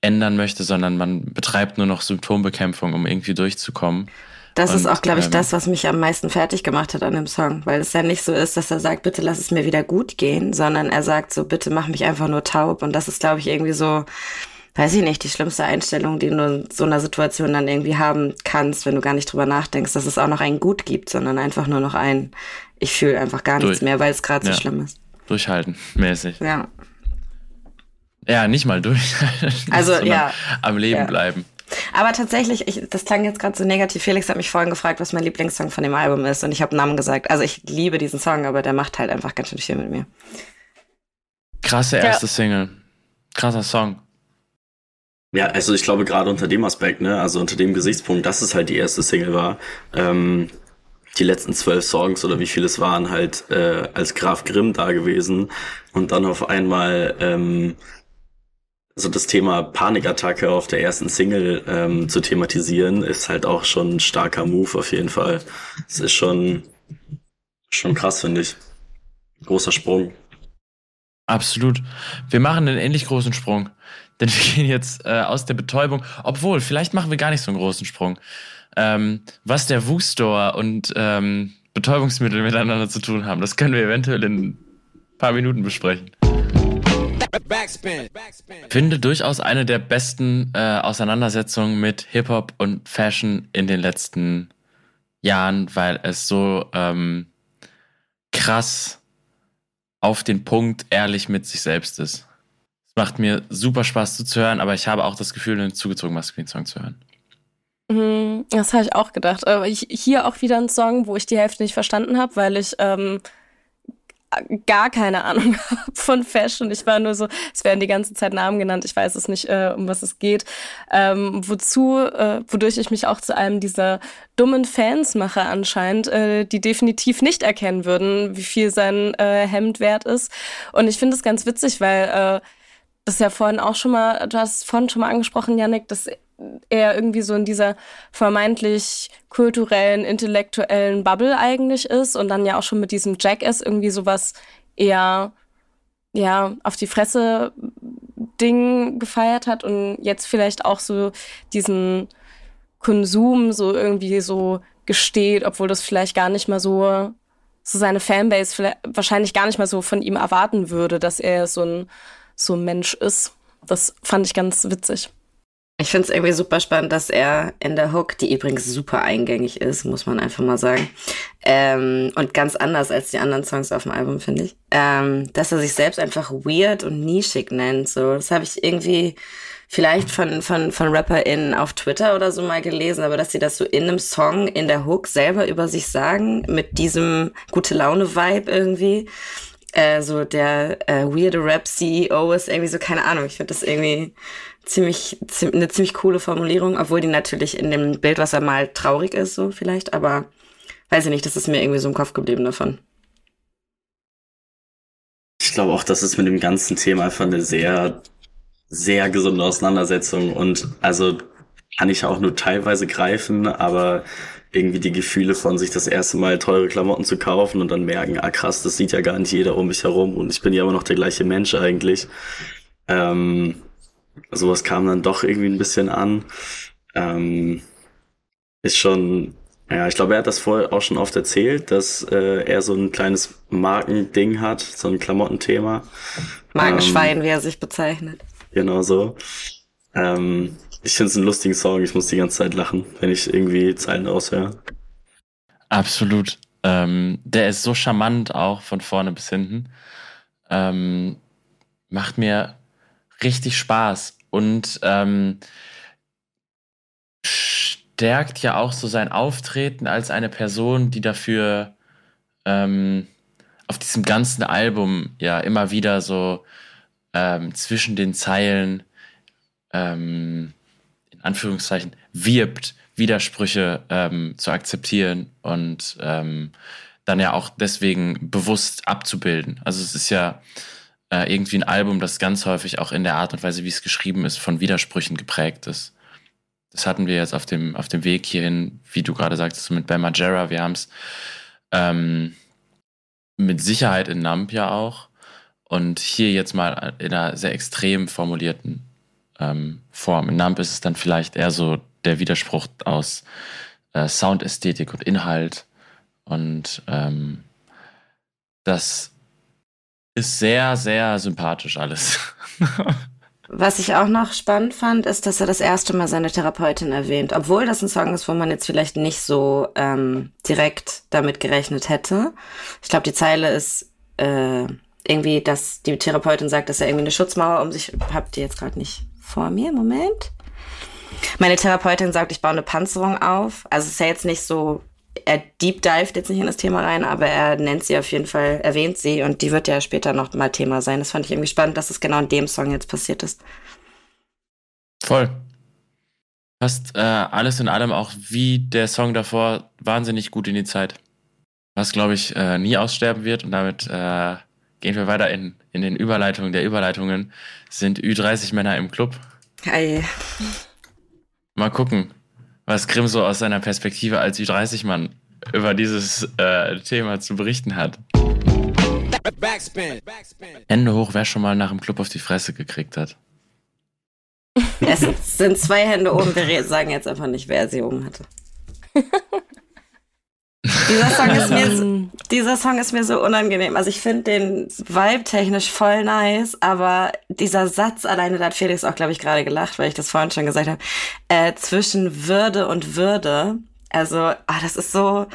ändern möchte, sondern man betreibt nur noch Symptombekämpfung, um irgendwie durchzukommen. Das und, ist auch, glaube ich, ähm, das, was mich am meisten fertig gemacht hat an dem Song, weil es ja nicht so ist, dass er sagt, bitte lass es mir wieder gut gehen, sondern er sagt so, bitte mach mich einfach nur taub. Und das ist, glaube ich, irgendwie so, weiß ich nicht, die schlimmste Einstellung, die du in so einer Situation dann irgendwie haben kannst, wenn du gar nicht drüber nachdenkst, dass es auch noch ein Gut gibt, sondern einfach nur noch ein, ich fühle einfach gar nichts mehr, weil es gerade ja. so schlimm ist. Durchhalten, mäßig. Ja. Ja, nicht mal durchhalten. [LAUGHS] Also ja. Am Leben ja. bleiben. Aber tatsächlich, ich, das klang jetzt gerade so negativ. Felix hat mich vorhin gefragt, was mein Lieblingssong von dem Album ist. Und ich habe Namen gesagt. Also ich liebe diesen Song, aber der macht halt einfach ganz schön viel mit mir. Krasse erste ja. Single. Krasser Song. Ja, also ich glaube gerade unter dem Aspekt, ne, also unter dem Gesichtspunkt, dass es halt die erste Single war, ähm, die letzten zwölf Songs oder wie viele es waren halt äh, als Graf Grimm da gewesen und dann auf einmal ähm, so das Thema Panikattacke auf der ersten Single ähm, zu thematisieren, ist halt auch schon ein starker Move auf jeden Fall. Es ist schon schon krass, finde ich. Großer Sprung. Absolut. Wir machen einen ähnlich großen Sprung. Denn wir gehen jetzt äh, aus der Betäubung, obwohl, vielleicht machen wir gar nicht so einen großen Sprung. Ähm, was der Woo-Store und ähm, Betäubungsmittel miteinander zu tun haben, das können wir eventuell in ein paar Minuten besprechen. Finde durchaus eine der besten äh, Auseinandersetzungen mit Hip-Hop und Fashion in den letzten Jahren, weil es so ähm, krass auf den Punkt ehrlich mit sich selbst ist. Es macht mir super Spaß zuzuhören, aber ich habe auch das Gefühl, einen zugezogen maskulinen Song zu hören. Mhm, das habe ich auch gedacht. Aber ich, hier auch wieder ein Song, wo ich die Hälfte nicht verstanden habe, weil ich ähm, gar keine Ahnung [LAUGHS] habe von Fashion. Ich war nur so, es werden die ganze Zeit Namen genannt, ich weiß es nicht, äh, um was es geht. Ähm, wozu, äh, wodurch ich mich auch zu einem dieser dummen Fans mache anscheinend, äh, die definitiv nicht erkennen würden, wie viel sein äh, Hemd wert ist. Und ich finde es ganz witzig, weil das ja vorhin auch schon mal, du hast vorhin schon mal angesprochen, Yannick, dass er irgendwie so in dieser vermeintlich kulturellen, intellektuellen Bubble eigentlich ist und dann ja auch schon mit diesem Jackass irgendwie sowas eher ja auf die Fresse Ding gefeiert hat und jetzt vielleicht auch so diesen Konsum so irgendwie so gesteht, obwohl das vielleicht gar nicht mal so so seine Fanbase wahrscheinlich gar nicht mal so von ihm erwarten würde, dass er so ein so ein Mensch ist. Das fand ich ganz witzig. Ich finde es irgendwie super spannend, dass er in der Hook, die übrigens super eingängig ist, muss man einfach mal sagen, ähm, und ganz anders als die anderen Songs auf dem Album, finde ich, ähm, dass er sich selbst einfach weird und nischig nennt. So, das habe ich irgendwie vielleicht von, von, von RapperInnen auf Twitter oder so mal gelesen, aber dass sie das so in einem Song, in der Hook selber über sich sagen, mit diesem gute Laune-Vibe irgendwie. Äh, so der äh, weirde Rap-CEO ist irgendwie so, keine Ahnung, ich finde das irgendwie ziemlich, eine ziemlich coole Formulierung, obwohl die natürlich in dem Bild, was er malt, traurig ist, so vielleicht, aber weiß ich nicht, das ist mir irgendwie so im Kopf geblieben davon. Ich glaube auch, das ist mit dem ganzen Thema einfach eine sehr, sehr gesunde Auseinandersetzung und also kann ich auch nur teilweise greifen, aber irgendwie die Gefühle von sich das erste Mal teure Klamotten zu kaufen und dann merken, ah krass, das sieht ja gar nicht jeder um mich herum und ich bin ja immer noch der gleiche Mensch eigentlich. Ähm, sowas kam dann doch irgendwie ein bisschen an. Ähm, ist schon, ja, ich glaube, er hat das vorher auch schon oft erzählt, dass äh, er so ein kleines Markending hat, so ein Klamottenthema. Magenschwein, ähm, wie er sich bezeichnet. Genau so. Ähm, ich finde es einen lustigen Song, ich muss die ganze Zeit lachen, wenn ich irgendwie Zeilen aushöre. Absolut. Ähm, der ist so charmant auch von vorne bis hinten. Ähm, macht mir richtig Spaß und ähm, stärkt ja auch so sein Auftreten als eine Person, die dafür ähm, auf diesem ganzen Album ja immer wieder so ähm, zwischen den Zeilen ähm, Anführungszeichen wirbt, Widersprüche ähm, zu akzeptieren und ähm, dann ja auch deswegen bewusst abzubilden. Also es ist ja äh, irgendwie ein Album, das ganz häufig auch in der Art und Weise, wie es geschrieben ist, von Widersprüchen geprägt ist. Das hatten wir jetzt auf dem, auf dem Weg hierhin, wie du gerade sagtest, mit Ben Margera. Wir haben es ähm, mit Sicherheit in Nump ja auch. Und hier jetzt mal in einer sehr extrem formulierten ähm, Form. In Nump ist es dann vielleicht eher so der Widerspruch aus äh, Soundästhetik und Inhalt. Und ähm, das ist sehr, sehr sympathisch alles. [LAUGHS] Was ich auch noch spannend fand, ist, dass er das erste Mal seine Therapeutin erwähnt, obwohl das ein Song ist, wo man jetzt vielleicht nicht so ähm, direkt damit gerechnet hätte. Ich glaube, die Zeile ist äh, irgendwie, dass die Therapeutin sagt, dass er irgendwie eine Schutzmauer um sich. Habt ihr jetzt gerade nicht vor mir? Moment. Meine Therapeutin sagt, ich baue eine Panzerung auf. Also es ist ja jetzt nicht so er deep dived jetzt nicht in das Thema rein, aber er nennt sie auf jeden Fall, erwähnt sie und die wird ja später noch mal Thema sein. Das fand ich irgendwie spannend, dass es genau in dem Song jetzt passiert ist. Voll. Passt äh, alles in allem auch wie der Song davor wahnsinnig gut in die Zeit. Was, glaube ich, äh, nie aussterben wird und damit äh, gehen wir weiter in, in den Überleitungen der Überleitungen. Sind Ü30 Männer im Club. Hey. Mal gucken, was Grimm so aus seiner Perspektive als Ü30-Mann über dieses äh, Thema zu berichten hat. Backspin. Hände hoch, wer schon mal nach dem Club auf die Fresse gekriegt hat. [LAUGHS] Es sind zwei Hände oben, wir sagen jetzt einfach nicht, wer sie oben hatte. [LAUGHS] Dieser Song ist mir, so, dieser Song ist mir so unangenehm. Also ich finde den Vibe technisch voll nice, aber dieser Satz alleine, da hat Felix auch, glaube ich, gerade gelacht, weil ich das vorhin schon gesagt habe, äh, zwischen Würde und Würde. Also, ah, das ist so.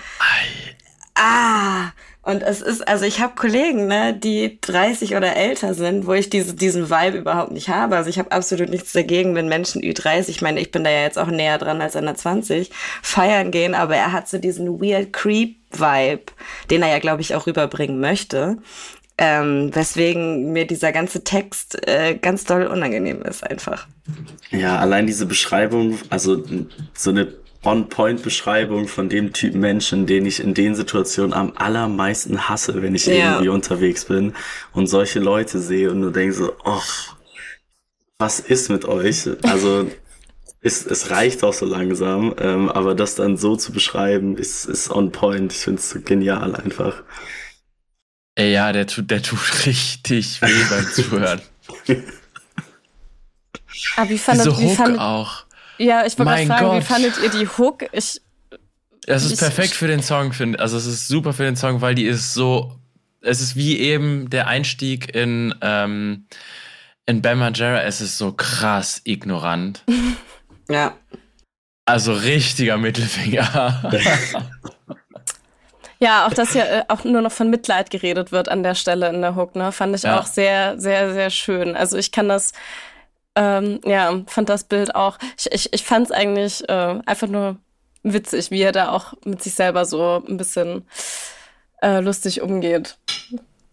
Ah, und es ist, also ich habe Kollegen, ne, die 30 oder älter sind, wo ich diese, diesen Vibe überhaupt nicht habe. Also ich habe absolut nichts dagegen, wenn Menschen Ü30, ich meine, ich bin da ja jetzt auch näher dran als der 20, feiern gehen, aber er hat so diesen weird Creep-Vibe, den er ja, glaube ich, auch rüberbringen möchte. Ähm, weswegen mir dieser ganze Text äh, ganz doll unangenehm ist einfach. Ja, allein diese Beschreibung, also so eine On-Point-Beschreibung von dem Typ Menschen, den ich in den Situationen am allermeisten hasse, wenn ich ja. irgendwie unterwegs bin und solche Leute sehe und nur denke so, oh, was ist mit euch? Also es, es reicht auch so langsam, ähm, aber das dann so zu beschreiben, ist, ist on point. Ich finde es so genial einfach. Ey, ja, der tut, der tut [LAUGHS] richtig weh beim Zuhören. Aber wie fandet, Diese wie auch. Ja, ich wollte gerade fragen, wie Gott. fandet ihr die Hook? Ich, Es ist Ich- perfekt für den Song, finde Also es ist super für den Song, weil die ist so. Es ist wie eben der Einstieg in, ähm, in Bam Margera. Es ist so krass ignorant. [LAUGHS] Ja. Also richtiger Mittelfinger. [LAUGHS] ja, auch dass ja äh, auch nur noch von Mitleid geredet wird an der Stelle in der Hook, ne, fand ich Ja. auch sehr, sehr, sehr schön. Also ich kann das, ähm, ja, fand das Bild auch. Ich, ich, ich fand es eigentlich äh, einfach nur witzig, wie er da auch mit sich selber so ein bisschen äh, lustig umgeht.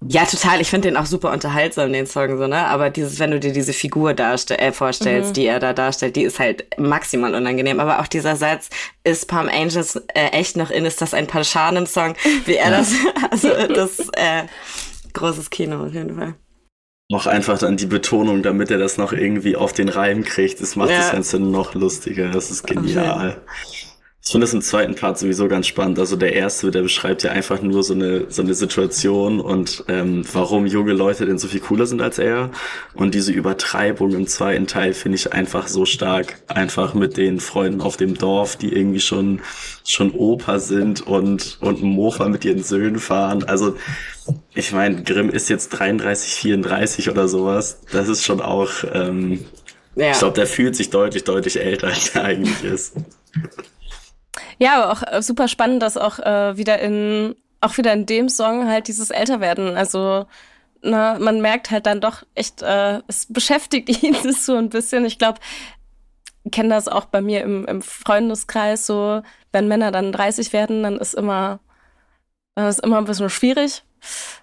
Ja, total. Ich finde den auch super unterhaltsam, den Song, so, ne? Aber dieses, wenn du dir diese Figur darstell äh, vorstellst, Mhm. die er da darstellt, die ist halt maximal unangenehm. Aber auch dieser Satz, ist Palm Angels äh, echt noch in, ist das ein Paschanem-Song? Wie er das, [LAUGHS] also [LAUGHS] das, äh, großes Kino auf jeden Fall. Auch einfach dann die Betonung, damit er das noch irgendwie auf den Reim kriegt. Das macht Ja. das Ganze noch lustiger. Das ist genial. Ich finde das im zweiten Part sowieso ganz spannend. Also der erste, der beschreibt ja einfach nur so eine, so eine Situation und ähm, warum junge Leute denn so viel cooler sind als er. Und diese Übertreibung im zweiten Teil finde ich einfach so stark. Einfach mit den Freunden auf dem Dorf, die irgendwie schon, schon Opa sind und, und Mofa mit ihren Söhnen fahren. Also ich meine, Grimm ist jetzt 33, 34 oder sowas. Das ist schon auch, ähm, Ja. ich glaube, der fühlt sich deutlich, deutlich älter, als er eigentlich ist. Ja, aber auch äh, super spannend, dass auch äh, wieder in auch wieder in dem Song halt dieses Älterwerden. Also na, man merkt halt dann doch echt, äh, es beschäftigt [LAUGHS] ihn so ein bisschen. Ich glaube, kenne das auch bei mir im, im Freundeskreis. So, wenn Männer dann 30 werden, dann ist immer, dann ist immer ein bisschen schwierig.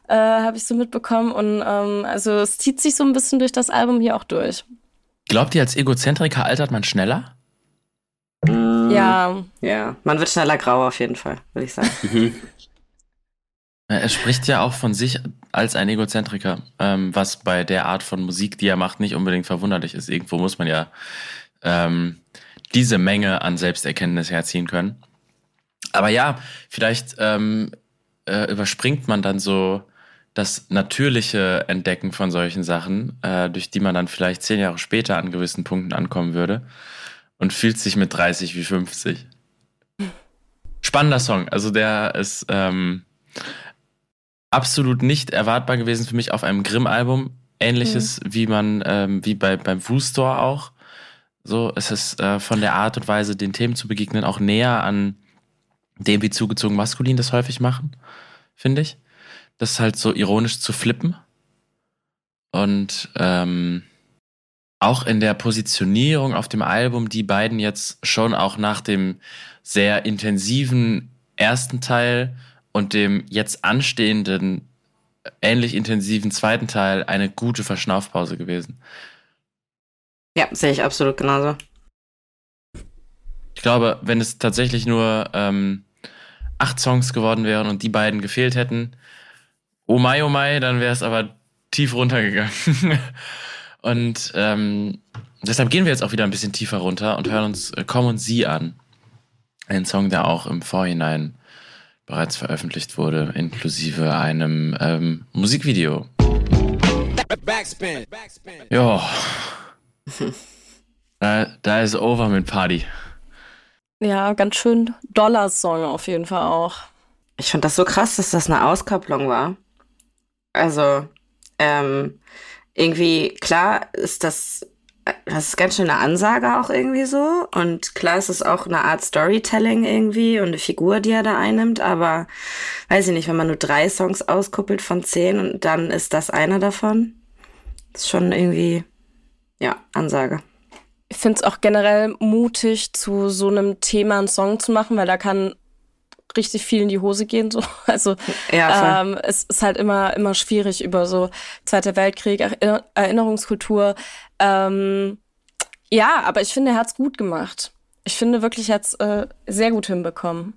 Äh, Habe ich so mitbekommen. Und ähm, also es zieht sich so ein bisschen durch das Album hier auch durch. Glaubt ihr, als Egozentriker altert man schneller? Ja, Ja, man wird schneller grau auf jeden Fall, würde ich sagen. [LAUGHS] Ja, Er spricht ja auch von sich als ein Egozentriker, ähm, was bei der Art von Musik, die er macht, nicht unbedingt verwunderlich ist. Irgendwo muss man ja ähm, diese Menge an Selbsterkenntnis herziehen können. Aber ja, vielleicht ähm, äh, überspringt man dann so das natürliche Entdecken von solchen Sachen, äh, durch die man dann vielleicht zehn Jahre später an gewissen Punkten ankommen würde und fühlt sich mit 30 wie 50. Spannender Song. Also der ist ähm, absolut nicht erwartbar gewesen für mich auf einem Grimm-Album. Ähnliches wie man, ähm, wie bei, beim Wu Store auch. So, es ist äh, von der Art und Weise, den Themen zu begegnen, auch näher an dem, wie zugezogen maskulin das häufig machen, finde ich. Das ist halt so ironisch zu flippen. Und ähm, auch in der Positionierung auf dem Album, die beiden jetzt schon auch nach dem sehr intensiven ersten Teil und dem jetzt anstehenden ähnlich intensiven zweiten Teil eine gute Verschnaufpause gewesen. Ja, sehe ich absolut genauso. Ich glaube, wenn es tatsächlich nur ähm, acht Songs geworden wären und die beiden gefehlt hätten, oh mai, oh mai, dann wäre es aber tief runtergegangen. [LAUGHS] und ähm, deshalb gehen wir jetzt auch wieder ein bisschen tiefer runter und hören uns äh, Komm und Sie an. Ein Song, der auch im Vorhinein bereits veröffentlicht wurde, inklusive einem ähm, Musikvideo. Backspin. Backspin. Ja. da, da ist over mit Party. ja, ganz schön Dollar-Song auf jeden Fall auch. Ich fand das so krass, dass das eine Auskopplung war. Also, ähm, irgendwie, klar ist das, das ist ganz schön eine Ansage auch irgendwie so. Und klar ist es auch eine Art Storytelling irgendwie und eine Figur, die er da einnimmt. Aber weiß ich nicht, wenn man nur drei Songs auskuppelt von zehn und dann ist das einer davon, ist schon irgendwie, ja, Ansage. Ich finde es auch generell mutig, zu so einem Thema einen Song zu machen, weil da kann richtig viel in die Hose gehen. So. [LAUGHS] Also ja, ähm, es ist halt immer, immer schwierig über so Zweiter Weltkrieg, Erinnerungskultur. Ähm, ja, aber ich finde, er hat es gut gemacht. Ich finde wirklich, er hat es äh, sehr gut hinbekommen.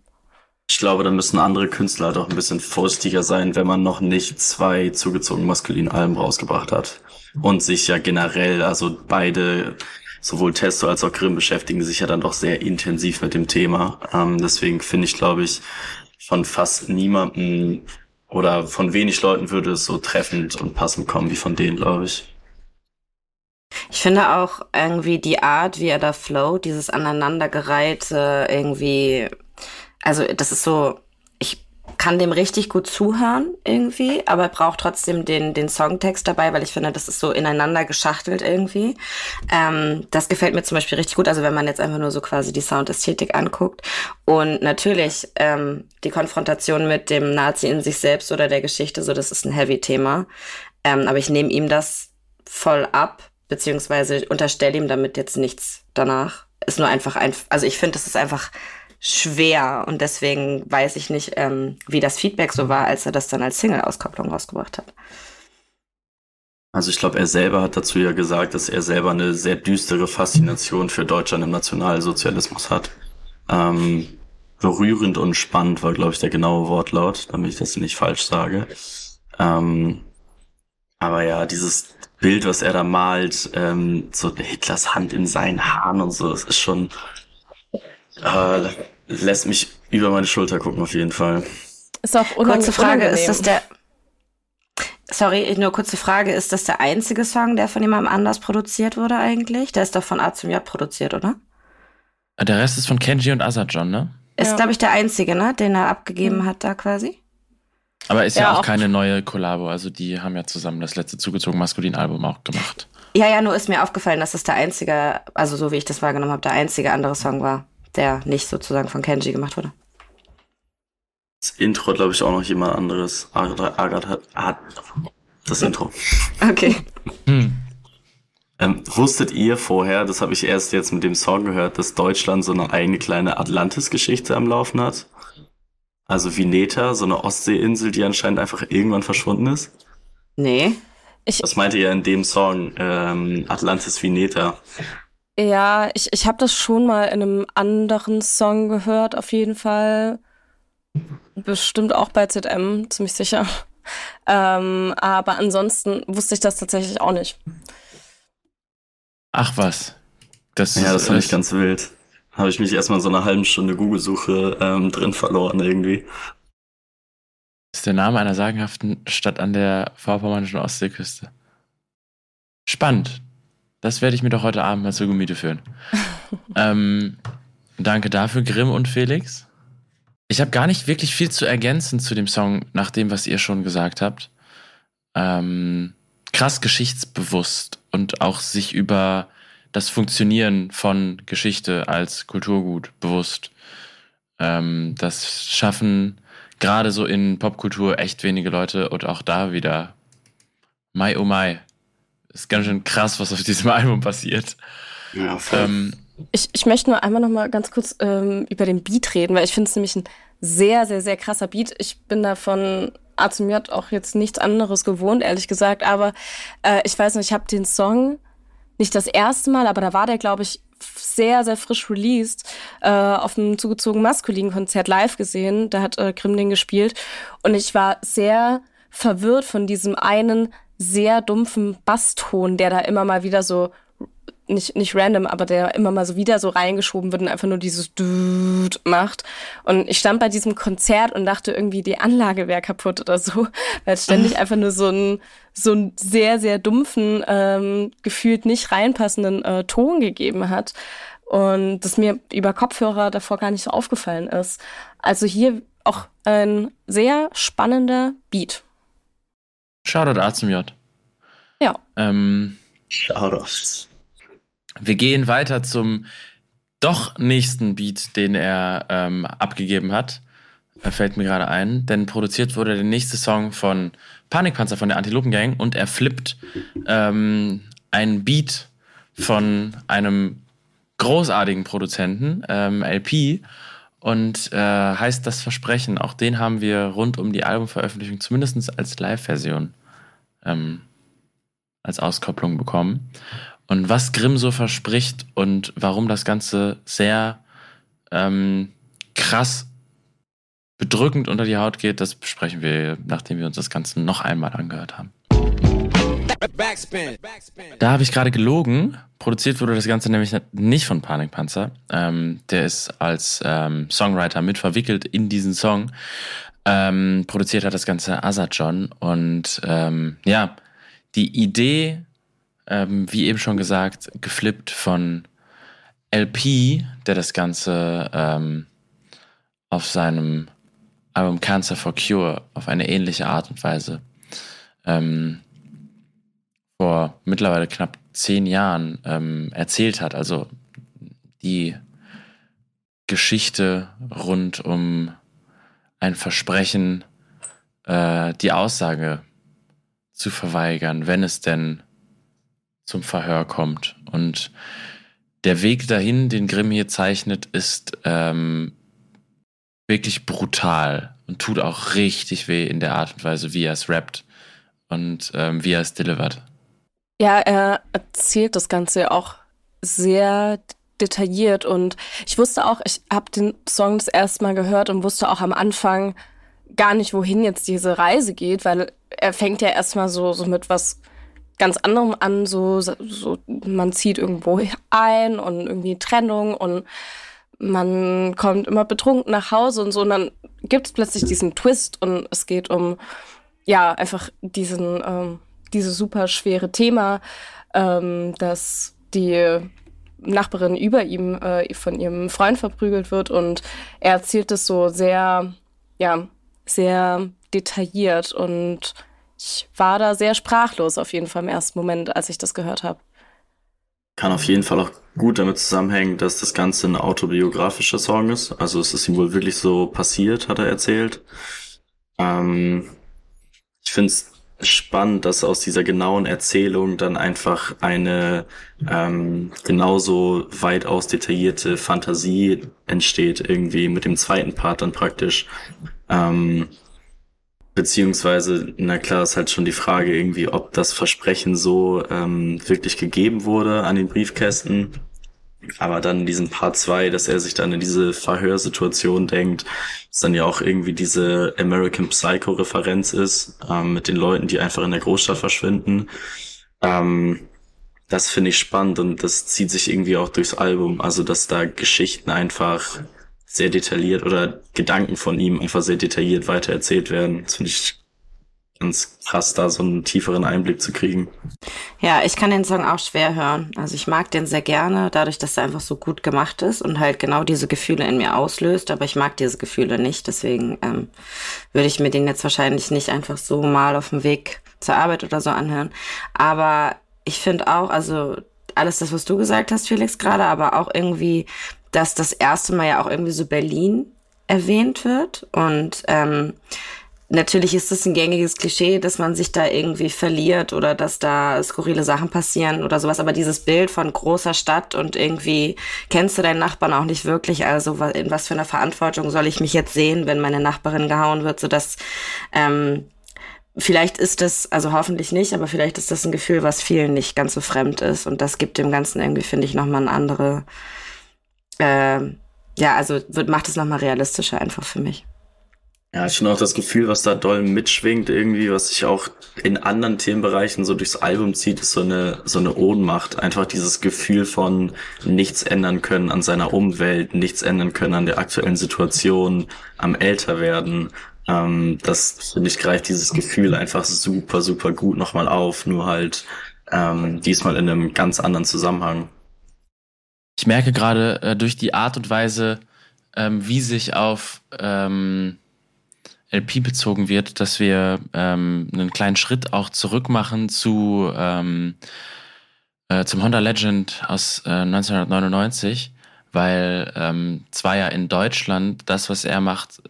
Ich glaube, da müssen andere Künstler halt auch ein bisschen vorsichtiger sein, wenn man noch nicht zwei zugezogen maskuline Alben rausgebracht hat. Und sich ja generell, also beide sowohl Testo als auch Grimm beschäftigen sich ja dann doch sehr intensiv mit dem Thema. Ähm, deswegen finde ich, glaube ich, von fast niemandem oder von wenig Leuten würde es so treffend und passend kommen wie von denen, glaube ich. Ich finde auch irgendwie die Art, wie er da float, dieses aneinandergereihte irgendwie, also das ist so, kann dem richtig gut zuhören irgendwie, aber braucht trotzdem den, den Songtext dabei, weil ich finde, das ist so ineinander geschachtelt irgendwie. Ähm, das gefällt mir zum Beispiel richtig gut, also wenn man jetzt einfach nur so quasi die Soundästhetik anguckt. Und natürlich ähm, die Konfrontation mit dem Nazi in sich selbst oder der Geschichte, so das ist ein Heavy-Thema. Ähm, aber ich nehme ihm das voll ab, beziehungsweise unterstelle ihm damit jetzt nichts danach. Ist nur einfach ein, also ich finde, das ist einfach schwer und deswegen weiß ich nicht, ähm, wie das Feedback so war, als er das dann als Single-Auskopplung rausgebracht hat. Also ich glaube, er selber hat dazu ja gesagt, dass er selber eine sehr düstere Faszination für Deutschland im Nationalsozialismus hat. Ähm, berührend und spannend war, glaube ich, der genaue Wortlaut, damit ich das nicht falsch sage. Ähm, aber ja, dieses Bild, was er da malt, ähm, so Hitlers Hand in seinen Haaren und so, das ist schon äh, lässt mich über meine Schulter gucken auf jeden Fall. Ist auch Kurze Frage, ist das der Sorry, nur kurze Frage, ist das der einzige Song, der von jemandem anders produziert wurde eigentlich? Der ist doch von A zum J produziert, oder? Der Rest ist von Kenji und Asajon, ne? Ist, ja. glaube ich, der einzige, ne? Den er abgegeben mhm. hat da quasi. Aber ist ja, ja auch, auch, keine neue Kollabo. Also die haben ja zusammen das letzte zugezogen maskulin Album auch gemacht. Ja, ja, nur ist mir aufgefallen, dass das der einzige, also so wie ich das wahrgenommen habe, der einzige andere Song war der nicht sozusagen von Kenji gemacht wurde. Das Intro, glaube ich, auch noch jemand anderes. Agat hat, hat das Intro. Okay. Hm. Ähm, wusstet ihr vorher, das habe ich erst jetzt mit dem Song gehört, dass Deutschland so eine eigene kleine Atlantis-Geschichte am Laufen hat? Also Vineta, so eine Ostseeinsel, die anscheinend einfach irgendwann verschwunden ist? Nee. Ich, Was meinte ihr in dem Song ähm, Atlantis Vineta? Ja, ich, ich habe das schon mal in einem anderen Song gehört, auf jeden Fall. Bestimmt auch bei ZM, ziemlich sicher. [LAUGHS] Ähm, aber ansonsten wusste ich das tatsächlich auch nicht. Ach was. Das ja, das fand ich ganz wild. Habe ich mich erstmal so eine halben Stunde Google-Suche ähm, drin verloren irgendwie. Das ist der Name einer sagenhaften Stadt an der vorpommernischen Ostseeküste. Spannend. Das werde ich mir doch heute Abend mal zu Gemüte führen. [LAUGHS] ähm, danke dafür, Grimm und Felix. Ich habe gar nicht wirklich viel zu ergänzen zu dem Song, nach dem, was ihr schon gesagt habt. Ähm, krass geschichtsbewusst und auch sich über das Funktionieren von Geschichte als Kulturgut bewusst. Ähm, das schaffen gerade so in Popkultur echt wenige Leute und auch da wieder Mai oh Mai ist ganz schön krass, was auf diesem [LAUGHS] Album passiert. Ja, voll. Ähm, ich, ich möchte nur einmal noch mal ganz kurz ähm, über den Beat reden, weil ich finde es nämlich ein sehr, sehr, sehr krasser Beat. Ich bin da von A zum J auch jetzt nichts anderes gewohnt, ehrlich gesagt. Aber äh, ich weiß nicht, ich habe den Song nicht das erste Mal, aber da war der, glaube ich, sehr, sehr frisch released, äh, auf einem zugezogen maskulinen Konzert live gesehen. Da hat äh, Grimm den gespielt. Und ich war sehr verwirrt von diesem einen sehr dumpfen Basston, der da immer mal wieder so nicht, nicht random, aber der immer mal so wieder so reingeschoben wird und einfach nur dieses Dude macht. Und ich stand bei diesem Konzert und dachte irgendwie, die Anlage wäre kaputt oder so, [LAUGHS] weil es ständig einfach nur so einen so einen sehr, sehr dumpfen, ähm, gefühlt nicht reinpassenden äh, Ton gegeben hat. Und das mir über Kopfhörer davor gar nicht so aufgefallen ist. Also hier auch ein sehr spannender Beat. Shoutout A zum J. Ja. Ähm, Shoutout. Wir gehen weiter zum doch nächsten Beat, den er ähm, abgegeben hat. Er fällt mir gerade ein, denn produziert wurde der nächste Song von Panikpanzer von der Antilopen Gang und er flippt ähm, einen Beat von einem großartigen Produzenten, ähm, LP, und äh, heißt das Versprechen. Auch den haben wir rund um die Albumveröffentlichung, zumindest als Live-Version, ähm, als Auskopplung bekommen. Und was Grimm so verspricht und warum das Ganze sehr ähm, krass bedrückend unter die Haut geht, das besprechen wir, nachdem wir uns das Ganze noch einmal angehört haben. Da habe ich gerade gelogen. Produziert wurde das Ganze nämlich nicht von Panikpanzer. Ähm, der ist als ähm, Songwriter mit verwickelt in diesen Song. Ähm, produziert hat das Ganze Asajon. Und ähm, ja, die Idee, ähm, wie eben schon gesagt, geflippt von LP, der das Ganze ähm, auf seinem Album Cancer for Cure auf eine ähnliche Art und Weise ähm, vor mittlerweile knapp zehn Jahren ähm, erzählt hat. Also die Geschichte rund um ein Versprechen, äh, die Aussage zu verweigern, wenn es denn zum Verhör kommt. Und der Weg dahin, den Grimm hier zeichnet, ist ähm, wirklich brutal und tut auch richtig weh in der Art und Weise, wie er es rappt und ähm, wie er es delivert. Ja, er erzählt das Ganze auch sehr detailliert und ich wusste auch, ich habe den Song das erste Mal gehört und wusste auch am Anfang gar nicht, wohin jetzt diese Reise geht, weil er fängt ja erstmal so, so mit was ganz anderem an, so, so man zieht irgendwo ein und irgendwie Trennung und man kommt immer betrunken nach Hause und so und dann gibt es plötzlich diesen Twist und es geht um ja einfach diesen ähm, dieses super schwere Thema, ähm, dass die Nachbarin über ihm äh, von ihrem Freund verprügelt wird und er erzählt es so sehr, ja, sehr detailliert und ich war da sehr sprachlos auf jeden Fall im ersten Moment, als ich das gehört habe. Kann auf jeden Fall auch gut damit zusammenhängen, dass das Ganze ein autobiografischer Song ist. Also es ist ihm wohl wirklich so passiert, hat er erzählt. Ähm, ich finde es spannend, dass aus dieser genauen Erzählung dann einfach eine ähm, genauso weitaus detaillierte Fantasie entsteht, irgendwie mit dem zweiten Part dann praktisch. Ähm, beziehungsweise, na klar, ist halt schon die Frage irgendwie, ob das Versprechen so ähm, wirklich gegeben wurde an den Briefkästen aber dann in diesem Part 2, dass er sich dann in diese Verhörsituation denkt, dass dann ja auch irgendwie diese American Psycho-Referenz ist, ähm, mit den Leuten, die einfach in der Großstadt verschwinden. Ähm, das finde ich spannend und das zieht sich irgendwie auch durchs Album. Also, dass da Geschichten einfach sehr detailliert oder Gedanken von ihm einfach sehr detailliert weitererzählt werden. Das finde ich ganz krass, da so einen tieferen Einblick zu kriegen. Ja, ich kann den Song auch schwer hören. Also ich mag den sehr gerne, dadurch, dass er einfach so gut gemacht ist und halt genau diese Gefühle in mir auslöst. Aber ich mag diese Gefühle nicht. Deswegen ähm, würde ich mir den jetzt wahrscheinlich nicht einfach so mal auf dem Weg zur Arbeit oder so anhören. Aber ich finde auch, also alles das, was du gesagt hast, Felix, gerade, aber auch irgendwie, dass das erste Mal ja auch irgendwie so Berlin erwähnt wird und ähm, Natürlich ist es ein gängiges Klischee, dass man sich da irgendwie verliert oder dass da skurrile Sachen passieren oder sowas. Aber dieses Bild von großer Stadt und irgendwie kennst du deinen Nachbarn auch nicht wirklich. Also in was für einer Verantwortung soll ich mich jetzt sehen, wenn meine Nachbarin gehauen wird, sodass ähm, vielleicht ist das, also hoffentlich nicht, aber vielleicht ist das ein Gefühl, was vielen nicht ganz so fremd ist. Und das gibt dem Ganzen irgendwie, finde ich, nochmal eine andere, äh, ja, also wird, macht es nochmal realistischer einfach für mich. Ja, ich finde auch das Gefühl, was da doll mitschwingt irgendwie, was sich auch in anderen Themenbereichen so durchs Album zieht, ist so eine, so eine Ohnmacht. Einfach dieses Gefühl von nichts ändern können an seiner Umwelt, nichts ändern können an der aktuellen Situation, am Älterwerden. Ähm, das, finde ich, greift dieses Gefühl einfach super, super gut nochmal auf, nur halt ähm, diesmal in einem ganz anderen Zusammenhang. Ich merke gerade äh, durch die Art und Weise, ähm, wie sich auf ähm, LP bezogen wird, dass wir ähm, einen kleinen Schritt auch zurück machen zu ähm, äh, zum Honda Legend aus äh, 1999, weil ähm, zwar ja in Deutschland das, was er macht,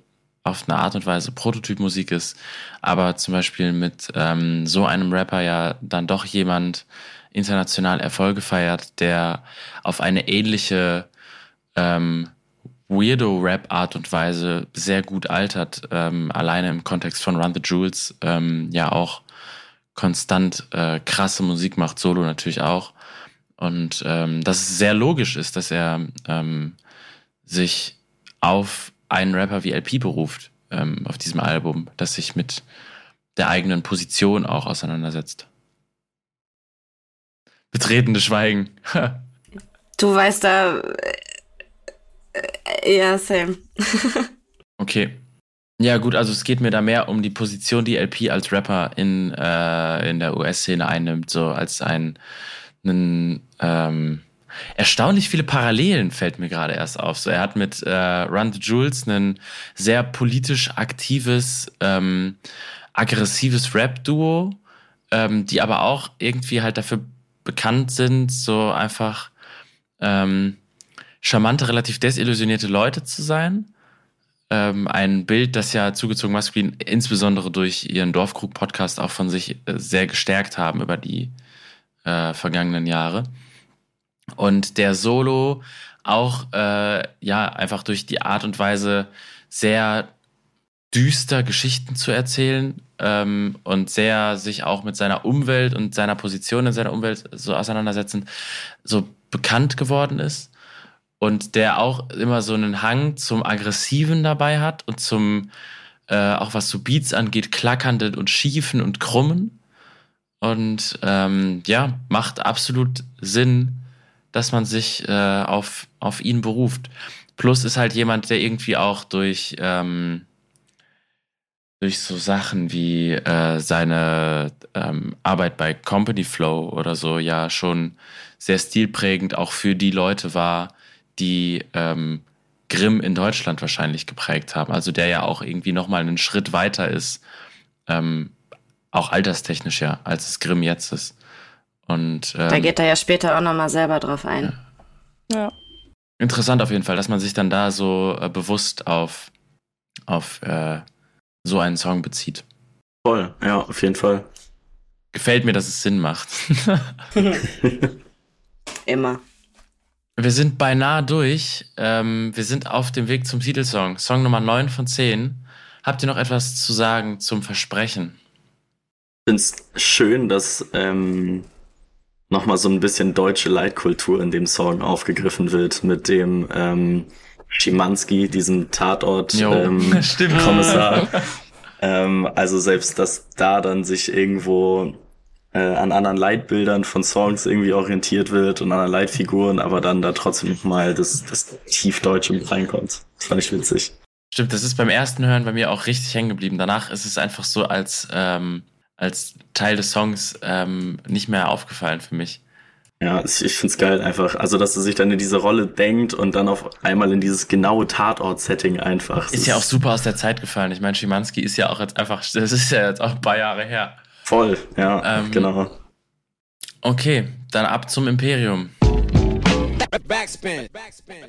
auf eine Art und Weise Prototypmusik ist, aber zum Beispiel mit ähm, so einem Rapper ja dann doch jemand international Erfolge feiert, der auf eine ähnliche ähm, Weirdo-Rap-Art und Weise sehr gut altert, ähm, alleine im Kontext von Run the Jewels ähm, ja auch konstant äh, krasse Musik macht, Solo natürlich auch. Und ähm, dass es sehr logisch ist, dass er ähm, sich auf einen Rapper wie LP beruft ähm, auf diesem Album, das sich mit der eigenen Position auch auseinandersetzt. Betretende Schweigen. [LAUGHS] du weißt da. Äh, ja, same. [LAUGHS] okay. Ja, gut, also es geht mir da mehr um die Position, die LP als Rapper in, äh, in der US-Szene einnimmt, so als ein, ein ähm, erstaunlich viele Parallelen fällt mir gerade erst auf. So, er hat mit äh, Run the Jules ein sehr politisch aktives, ähm, aggressives Rap-Duo, ähm, die aber auch irgendwie halt dafür bekannt sind, so einfach ähm, charmante, relativ desillusionierte Leute zu sein. Ähm, ein Bild, das ja zugezogen maskulin insbesondere durch ihren Dorfkrug-Podcast auch von sich äh, sehr gestärkt haben über die äh, vergangenen Jahre. Und der Solo auch, äh, ja, einfach durch die Art und Weise sehr düster Geschichten zu erzählen ähm, und sehr sich auch mit seiner Umwelt und seiner Position in seiner Umwelt so auseinandersetzen, so bekannt geworden ist. Und der auch immer so einen Hang zum Aggressiven dabei hat und zum, äh, auch was so Beats angeht, klackernden und schiefen und krummen. Und ähm, ja, macht absolut Sinn, dass man sich äh, auf, auf ihn beruft. Plus ist halt jemand, der irgendwie auch durch, ähm, durch so Sachen wie äh, seine ähm, Arbeit bei Company Flow oder so ja schon sehr stilprägend auch für die Leute war, die ähm, Grimm in Deutschland wahrscheinlich geprägt haben. Also der ja auch irgendwie nochmal einen Schritt weiter ist, ähm, auch alterstechnisch ja, als es Grimm jetzt ist. Und, ähm, da geht er ja später auch nochmal selber drauf ein. Ja. ja. Interessant auf jeden Fall, dass man sich dann da so äh, bewusst auf, auf äh, so einen Song bezieht. Voll, ja, auf jeden Fall. Gefällt mir, dass es Sinn macht. [LAUGHS] [LAUGHS] Immer. Wir sind beinahe durch. Ähm, wir sind auf dem Weg zum Titelsong. Song Nummer 9 von 10. Habt ihr noch etwas zu sagen zum Versprechen? Ich finde es schön, dass ähm, nochmal so ein bisschen deutsche Leitkultur in dem Song aufgegriffen wird mit dem ähm, Schimanski, diesem Tatort-Kommissar. Ähm, [LAUGHS] ähm, also selbst, dass da dann sich irgendwo äh, an anderen Leitbildern von Songs irgendwie orientiert wird und an anderen Leitfiguren, aber dann da trotzdem mal das, das Tiefdeutsche mit reinkommt. Das fand ich witzig. Stimmt, das ist beim ersten Hören bei mir auch richtig hängen geblieben. Danach ist es einfach so als ähm, als Teil des Songs ähm, nicht mehr aufgefallen für mich. Ja, ich, es geil einfach. Also, dass er sich dann in diese Rolle denkt und dann auf einmal in dieses genaue Tatort-Setting einfach. Ist, ist ja auch super aus der Zeit gefallen. Ich meine, Schimanski ist ja auch jetzt einfach, das ist ja jetzt auch ein paar Jahre her. Voll, ja, ähm, genau. Okay, dann ab zum Imperium. Backspin.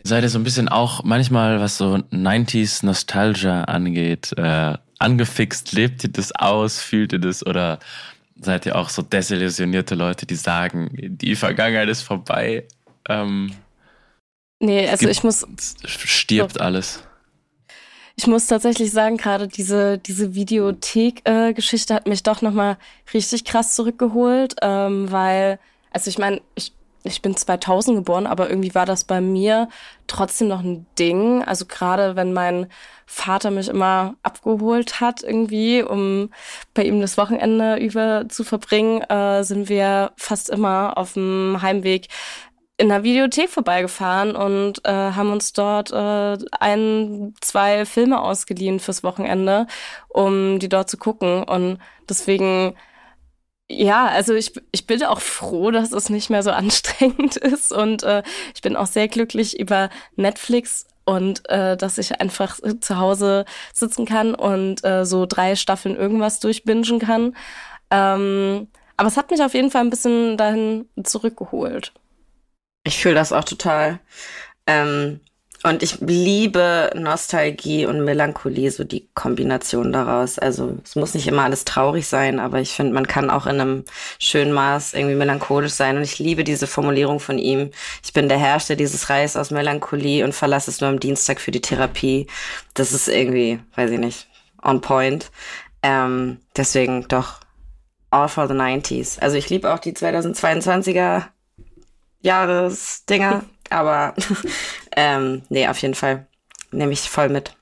Seid ihr so ein bisschen auch manchmal, was so 90s Nostalgia angeht, äh, angefixt? Lebt ihr das aus? Fühlt ihr das? Oder seid ihr auch so desillusionierte Leute, die sagen, die Vergangenheit ist vorbei? Ähm, nee, also ich muss. Stirbt alles. Ich muss tatsächlich sagen, gerade diese, diese Videothek-Geschichte äh, hat mich doch nochmal richtig krass zurückgeholt, ähm, weil, also ich meine, ich ich bin 2000 geboren, aber irgendwie war das bei mir trotzdem noch ein Ding. Also gerade wenn mein Vater mich immer abgeholt hat irgendwie, um bei ihm das Wochenende über zu verbringen, äh, sind wir fast immer auf dem Heimweg in der Videothek vorbeigefahren und äh, haben uns dort äh, ein, zwei Filme ausgeliehen fürs Wochenende, um die dort zu gucken. Und deswegen ja, also ich, ich bin auch froh, dass es nicht mehr so [LAUGHS] anstrengend ist und äh, ich bin auch sehr glücklich über Netflix und äh, dass ich einfach zu Hause sitzen kann und äh, so drei Staffeln irgendwas durchbingen kann. Ähm, aber es hat mich auf jeden Fall ein bisschen dahin zurückgeholt. Ich fühle das auch total. Ähm, und ich liebe Nostalgie und Melancholie, so die Kombination daraus. Also es muss nicht immer alles traurig sein, aber ich finde, man kann auch in einem schönen Maß irgendwie melancholisch sein. Und ich liebe diese Formulierung von ihm. Ich bin der Herrscher dieses Reichs aus Melancholie und verlasse es nur am Dienstag für die Therapie. Das ist irgendwie, weiß ich nicht, on point. Ähm, deswegen doch all for the 90s. Also ich liebe auch die 2022er Jahresdinger. [LAUGHS] Aber [LAUGHS] ähm, nee, auf jeden Fall nehme ich voll mit.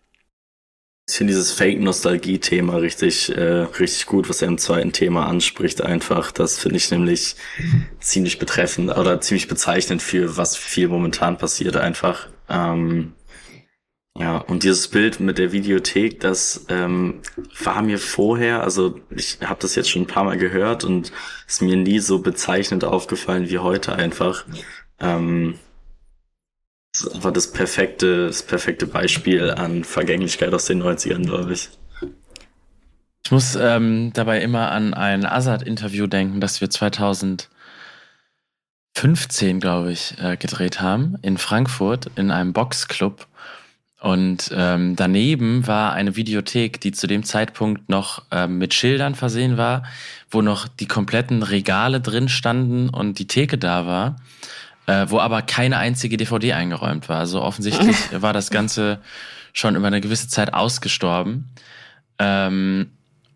Ich finde dieses Fake-Nostalgie-Thema richtig, äh, richtig gut, was er im zweiten Thema anspricht, einfach. Das finde ich nämlich ziemlich betreffend oder ziemlich bezeichnend für was viel momentan passiert, einfach. Ähm, ja, und dieses Bild mit der Videothek, das ähm, war mir vorher, also ich habe das jetzt schon ein paar Mal gehört und ist mir nie so bezeichnend aufgefallen wie heute einfach. Ähm, das einfach das perfekte, das perfekte Beispiel an Vergänglichkeit aus den 90ern, glaube ich. Ich muss ähm, dabei immer an ein Azad-Interview denken, das wir 2015, glaube ich, äh, gedreht haben in Frankfurt in einem Boxclub. Und ähm, daneben war eine Videothek, die zu dem Zeitpunkt noch ähm, mit Schildern versehen war, wo noch die kompletten Regale drin standen und die Theke da war äh, wo aber keine einzige DVD eingeräumt war. Also offensichtlich [LAUGHS] war das Ganze schon über eine gewisse Zeit ausgestorben. Ähm,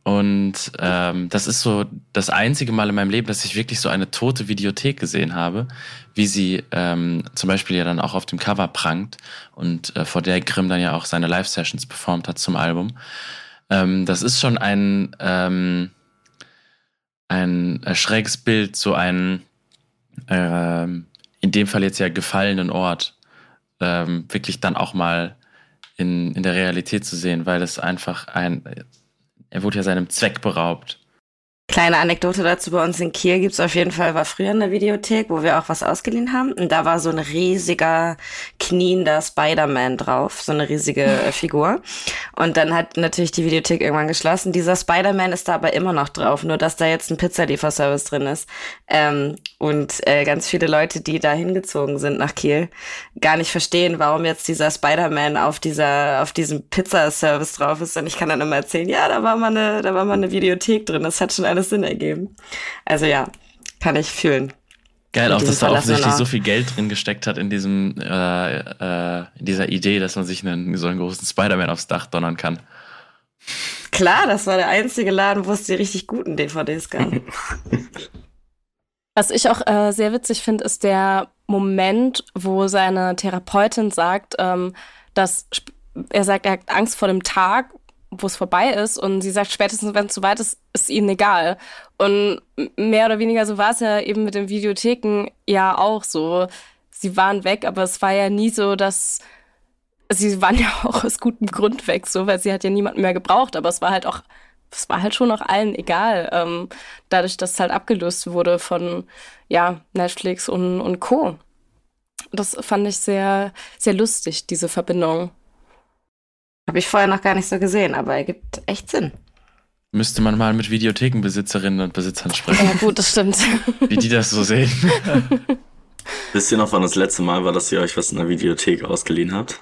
und ähm, das ist so das einzige Mal in meinem Leben, dass ich wirklich so eine tote Videothek gesehen habe, wie sie ähm, zum Beispiel ja dann auch auf dem Cover prangt und äh, vor der Grimm dann ja auch seine Live-Sessions performt hat zum Album. Ähm, das ist schon ein, ähm, ein schräges Bild, so ein ähm, in dem Fall jetzt ja gefallenen Ort ähm, wirklich dann auch mal in, in der Realität zu sehen, weil es einfach ein, er wurde ja seinem Zweck beraubt. Kleine Anekdote dazu, bei uns in Kiel gibt's auf jeden Fall, war früher eine Videothek, wo wir auch was ausgeliehen haben. Und da war so ein riesiger, kniender Spider-Man drauf, so eine riesige äh, [LAUGHS] Figur. Und dann hat natürlich die Videothek irgendwann geschlossen. Dieser Spider-Man ist da aber immer noch drauf, nur dass da jetzt ein Pizzalieferservice drin ist. Ähm, und äh, ganz viele Leute, die da hingezogen sind nach Kiel, gar nicht verstehen, warum jetzt dieser Spider-Man auf dieser, auf diesem Pizzaservice drauf ist. Und ich kann dann immer erzählen, ja, da war mal eine, da war mal eine Videothek drin. Das hat schon alles Sinn ergeben. Also ja, kann ich fühlen. Geil, auch dass da offensichtlich so viel Geld drin gesteckt hat in diesem, äh, äh, in dieser Idee, dass man sich einen, so einen großen Spider-Man aufs Dach donnern kann. Klar, das war der einzige Laden, wo es die richtig guten DVDs gab. Was ich auch äh, sehr witzig finde, ist der Moment, wo seine Therapeutin sagt, ähm, dass er sagt, er hat Angst vor dem Tag, wo es vorbei ist und sie sagt, spätestens wenn es zu weit ist, ist ihnen egal. Und mehr oder weniger so war es ja eben mit den Videotheken ja auch so. Sie waren weg, aber es war ja nie so, dass sie waren [LAUGHS] ja auch aus gutem Grund weg, so, weil sie hat ja niemanden mehr gebraucht, aber es war halt auch, es war halt schon auch allen egal, ähm, dadurch, dass es halt abgelöst wurde von, ja, Netflix und, und Co. Das fand ich sehr, sehr lustig, diese Verbindung. Habe ich vorher noch gar nicht so gesehen, aber er gibt echt Sinn. Müsste man mal mit Videothekenbesitzerinnen und Besitzern sprechen. Ja, gut, das stimmt. Wie die das so sehen. [LAUGHS] Wisst ihr noch, wann das letzte Mal war, dass ihr euch was in der Videothek ausgeliehen habt?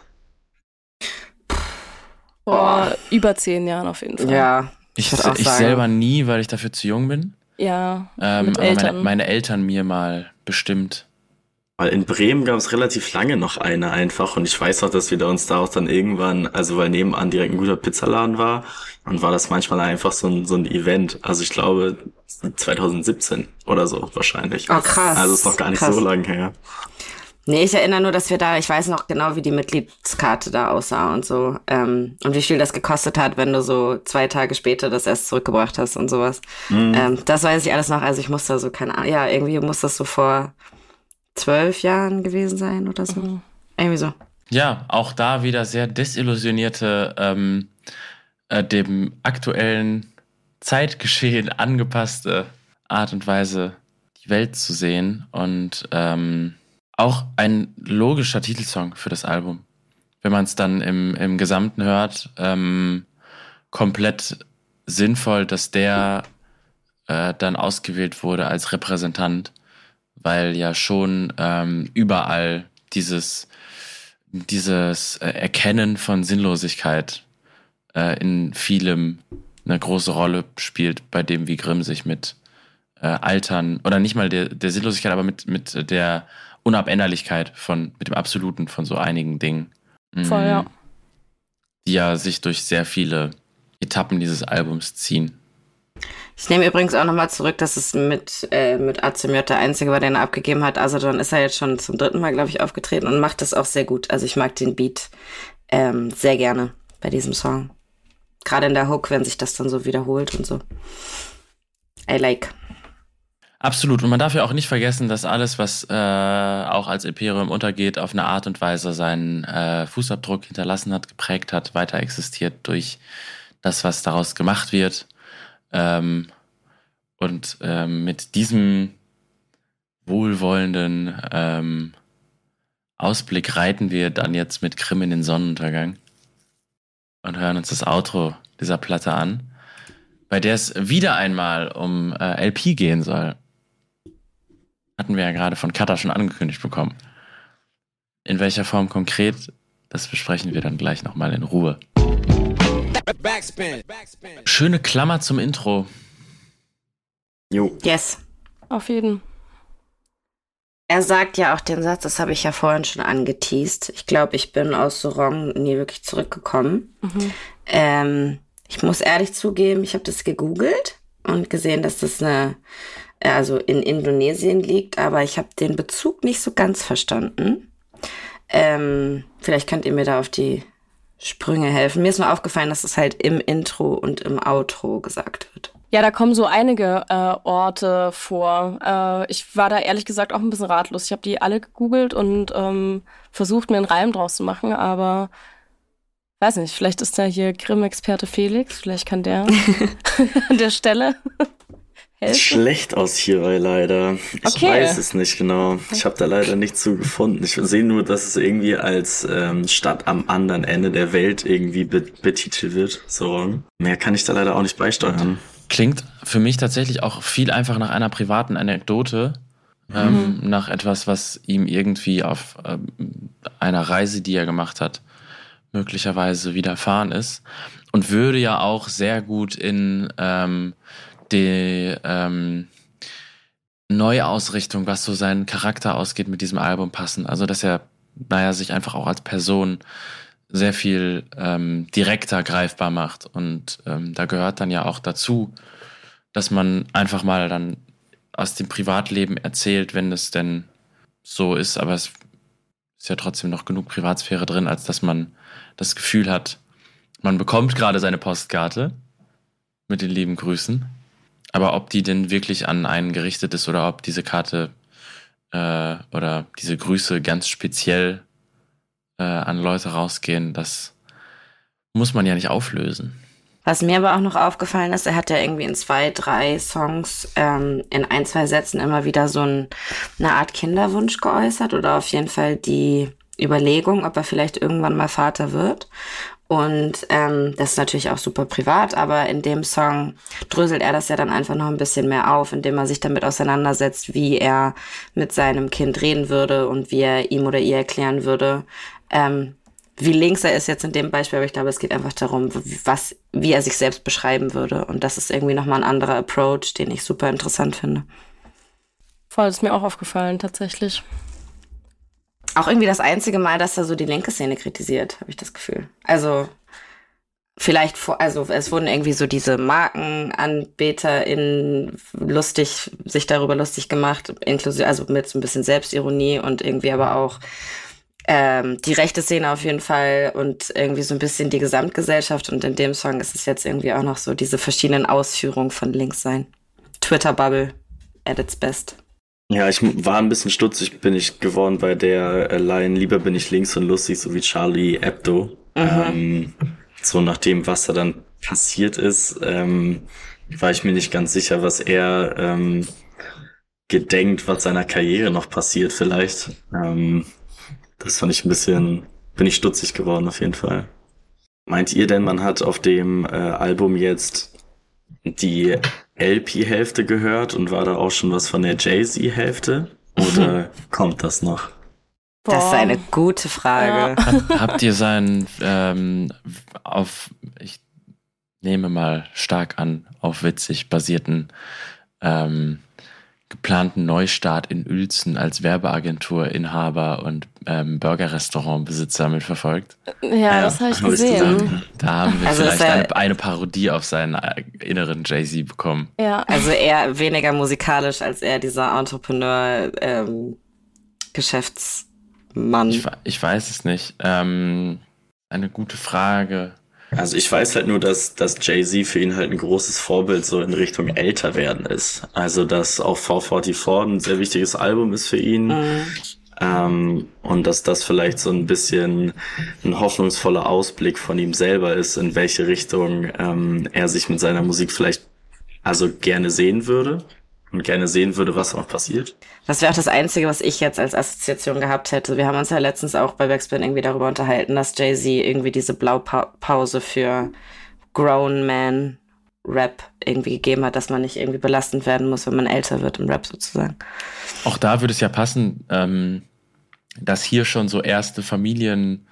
Vor über zehn Jahren auf jeden Fall. Ja. Ich, ich, ich selber nie, weil ich dafür zu jung bin. Ja. Ähm, aber Eltern. Meine, meine Eltern mir mal bestimmt. Weil in Bremen gab es relativ lange noch eine einfach und ich weiß auch, dass wir da uns da auch dann irgendwann, also weil nebenan direkt ein guter Pizzaladen war und war das manchmal einfach so ein, so ein Event. Also ich glaube 2017 oder so wahrscheinlich. Oh krass. Also ist noch gar nicht krass. so lange her. Nee, ich erinnere nur, dass wir da, ich weiß noch genau, wie die Mitgliedskarte da aussah und so. Ähm, und wie viel das gekostet hat, wenn du so zwei Tage später das erst zurückgebracht hast und sowas. Mhm. Ähm, das weiß ich alles noch. Also ich muss da so, keine Ahnung, ja, irgendwie muss das so vor zwölf Jahren gewesen sein oder so. Mhm. Irgendwie so. Ja, auch da wieder sehr desillusionierte, ähm, äh, dem aktuellen Zeitgeschehen angepasste Art und Weise, die Welt zu sehen. Und ähm, auch ein logischer Titelsong für das Album. wenn man es dann im, im Gesamten hört, ähm, komplett sinnvoll, dass der äh, dann ausgewählt wurde als Repräsentant, weil ja schon ähm, überall dieses, dieses äh, Erkennen von Sinnlosigkeit äh, in vielem eine große Rolle spielt, bei dem, wie Grimm sich mit äh, Altern oder nicht mal der, der Sinnlosigkeit, aber mit, mit der Unabänderlichkeit von, mit dem Absoluten von so einigen Dingen. Voll, Mhm. ja. Die ja sich durch sehr viele Etappen dieses Albums ziehen. Ich nehme übrigens auch nochmal zurück, dass es mit, äh, mit ACMJ der einzige war, den er abgegeben hat. Also dann ist er jetzt schon zum dritten Mal, glaube ich, aufgetreten und macht das auch sehr gut. Also ich mag den Beat ähm, sehr gerne bei diesem Song. Gerade in der Hook, wenn sich das dann so wiederholt und so. I like. Absolut. Und man darf ja auch nicht vergessen, dass alles, was äh, auch als Imperium untergeht, auf eine Art und Weise seinen äh, Fußabdruck hinterlassen hat, geprägt hat, weiter existiert durch das, was daraus gemacht wird. Ähm, und ähm, mit diesem wohlwollenden ähm, Ausblick reiten wir dann jetzt mit Grimm in den Sonnenuntergang und hören uns das Outro dieser Platte an, bei der es wieder einmal um äh, LP gehen soll. Hatten wir ja gerade von Kata schon angekündigt bekommen. In welcher Form konkret, das besprechen wir dann gleich nochmal in Ruhe. Schöne Klammer zum Intro. Jo. Yes. Auf jeden. Er sagt ja auch den Satz, das habe ich ja vorhin schon angeteased. Ich glaube, ich bin aus Sorong nie wirklich zurückgekommen. Mhm. Ähm, ich muss ehrlich zugeben, ich habe das gegoogelt und gesehen, dass das eine, also in Indonesien liegt, aber ich habe den Bezug nicht so ganz verstanden. Ähm, vielleicht könnt ihr mir da auf die Sprünge helfen. Mir ist nur aufgefallen, dass es halt im Intro und im Outro gesagt wird. Ja, da kommen so einige äh, Orte vor. Äh, ich war da ehrlich gesagt auch ein bisschen ratlos. Ich habe die alle gegoogelt und ähm, versucht, mir einen Reim draus zu machen, aber weiß nicht, vielleicht ist da hier Grimm-Experte Felix, vielleicht kann der [LAUGHS] an der Stelle helfen. Schlecht aus hierbei leider. Ich Okay. weiß es nicht genau. Ich habe da leider nichts zu gefunden. Ich sehe nur, dass es irgendwie als ähm, Stadt am anderen Ende der Welt irgendwie be betitelt wird. So. Mehr kann ich da leider auch nicht beisteuern. Klingt für mich tatsächlich auch viel einfach nach einer privaten Anekdote, ähm, nach etwas, was ihm irgendwie auf ähm, einer Reise, die er gemacht hat, möglicherweise widerfahren ist. Und würde ja auch sehr gut in ähm, die ähm, Neuausrichtung, was so seinen Charakter ausgeht, mit diesem Album passen. Also, dass er, naja, sich einfach auch als Person sehr viel ähm, direkter greifbar macht. Und ähm, da gehört dann ja auch dazu, dass man einfach mal dann aus dem Privatleben erzählt, wenn es denn so ist. Aber es ist ja trotzdem noch genug Privatsphäre drin, als dass man das Gefühl hat, man bekommt gerade seine Postkarte mit den lieben Grüßen. Aber ob die denn wirklich an einen gerichtet ist oder ob diese Karte äh, oder diese Grüße ganz speziell äh, an Leute rausgehen, das muss man ja nicht auflösen. Was mir aber auch noch aufgefallen ist, er hat ja irgendwie in zwei, drei Songs ähm, in ein, zwei Sätzen immer wieder so ein, eine Art Kinderwunsch geäußert oder auf jeden Fall die Überlegung, ob er vielleicht irgendwann mal Vater wird. Und ähm, das ist natürlich auch super privat, aber in dem Song dröselt er das ja dann einfach noch ein bisschen mehr auf, indem er sich damit auseinandersetzt, wie er mit seinem Kind reden würde und wie er ihm oder ihr erklären würde, ähm, wie links er ist jetzt in dem Beispiel, aber ich glaube, es geht einfach darum, was, wie er sich selbst beschreiben würde. Und das ist irgendwie nochmal ein anderer Approach, den ich super interessant finde. Voll, ist mir auch aufgefallen, tatsächlich. Auch irgendwie das einzige Mal, dass er so die linke Szene kritisiert, habe ich das Gefühl. Also vielleicht vor, also es wurden irgendwie so diese MarkenanbeterInnen lustig, sich darüber lustig gemacht, inklusive, also mit so ein bisschen Selbstironie und irgendwie aber auch ähm, die rechte Szene auf jeden Fall und irgendwie so ein bisschen die Gesamtgesellschaft und in dem Song ist es jetzt irgendwie auch noch so diese verschiedenen Ausführungen von links sein. Twitter-Bubble at its best. Ja, ich war ein bisschen stutzig, bin ich geworden bei der äh, Line Lieber bin ich links und lustig, so wie Charlie Hebdo. Ähm, so nach dem, was da dann passiert ist, ähm, war ich mir nicht ganz sicher, was er ähm, gedenkt, was seiner Karriere noch passiert vielleicht. Ähm, das fand ich ein bisschen bin ich stutzig geworden auf jeden Fall. Meint ihr denn, man hat auf dem äh, Album jetzt die LP-Hälfte gehört und war da auch schon was von der Jay-Z-Hälfte? Oder [LAUGHS] kommt das noch? Das ist eine gute Frage. Ja. Hab, habt ihr seinen ähm, auf, ich nehme mal stark an, auf witzig basierten ähm, geplanten Neustart in Uelzen als Werbeagenturinhaber und ähm, Burgerrestaurantbesitzer mitverfolgt? Ja, das habe ich gesehen. Da haben wir Also vielleicht er- eine, eine Parodie auf seinen äh, inneren Jay-Z bekommen. Ja. Also eher weniger musikalisch als eher dieser Entrepreneur ähm, Geschäftsmann. Ich, ich weiß es nicht. Ähm, eine gute Frage. Also ich weiß halt nur, dass, dass Jay-Z für ihn halt ein großes Vorbild so in Richtung älter werden ist. Also dass auch 444 ein sehr wichtiges Album ist für ihn. Mhm. Ähm, und dass das vielleicht so ein bisschen ein hoffnungsvoller Ausblick von ihm selber ist, in welche Richtung ähm, er sich mit seiner Musik vielleicht also gerne sehen würde und gerne sehen würde, was noch passiert. Das wäre auch das Einzige, was ich jetzt als Assoziation gehabt hätte. Wir haben uns ja letztens auch bei Backspin irgendwie darüber unterhalten, dass Jay-Z irgendwie diese Blaupause für Grown Man Rap irgendwie gegeben hat, dass man nicht irgendwie belastend werden muss, wenn man älter wird im Rap sozusagen. Auch da würde es ja passen, ähm, dass hier schon so erste Familien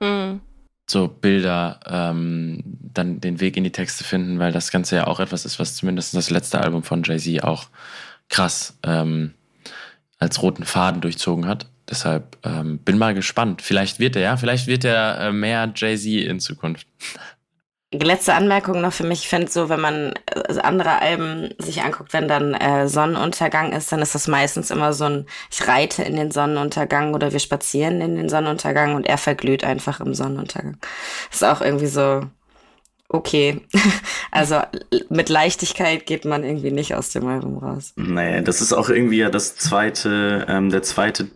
Hm. So Bilder ähm, dann den Weg in die Texte finden, weil das Ganze ja auch etwas ist, was zumindest das letzte Album von Jay-Z auch krass ähm, als roten Faden durchzogen hat. Deshalb ähm, bin mal gespannt. Vielleicht wird er, ja, vielleicht wird er äh, mehr Jay-Z in Zukunft. Letzte Anmerkung noch für mich, ich finde so, wenn man äh, andere Alben sich anguckt, wenn dann äh, Sonnenuntergang ist, dann ist das meistens immer so ein, ich reite in den Sonnenuntergang oder wir spazieren in den Sonnenuntergang und er verglüht einfach im Sonnenuntergang. Ist auch irgendwie so, okay. [LAUGHS] also mit Leichtigkeit geht man irgendwie nicht aus dem Album raus. Nee, das ist auch irgendwie ja das zweite, ähm, der zweite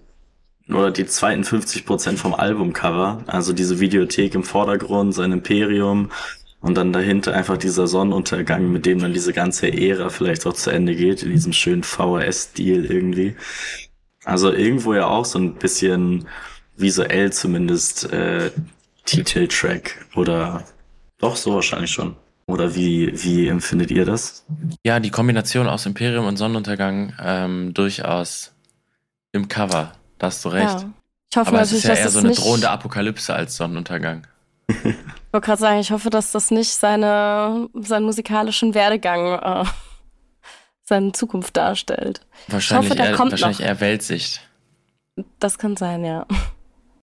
oder die zweiten 50 Prozent vom Albumcover. Also diese Videothek im Vordergrund, sein Imperium und dann dahinter einfach dieser Sonnenuntergang, mit dem dann diese ganze Ära vielleicht auch zu Ende geht, in diesem schönen VHS-Stil irgendwie. Also irgendwo ja auch so ein bisschen visuell zumindest äh, Titeltrack oder doch so wahrscheinlich schon. Oder wie, wie empfindet ihr das? Ja, die Kombination aus Imperium und Sonnenuntergang ähm, durchaus im Cover. Da hast du recht. Ja. Ich hoffe Aber es ist ja eher so eine nicht, drohende Apokalypse als Sonnenuntergang. Ich wollte gerade sagen, ich hoffe, dass das nicht seine, seinen musikalischen Werdegang, äh, seine Zukunft darstellt. Wahrscheinlich, hoffe, da eher, kommt wahrscheinlich noch. eher Weltsicht. Das kann sein, ja.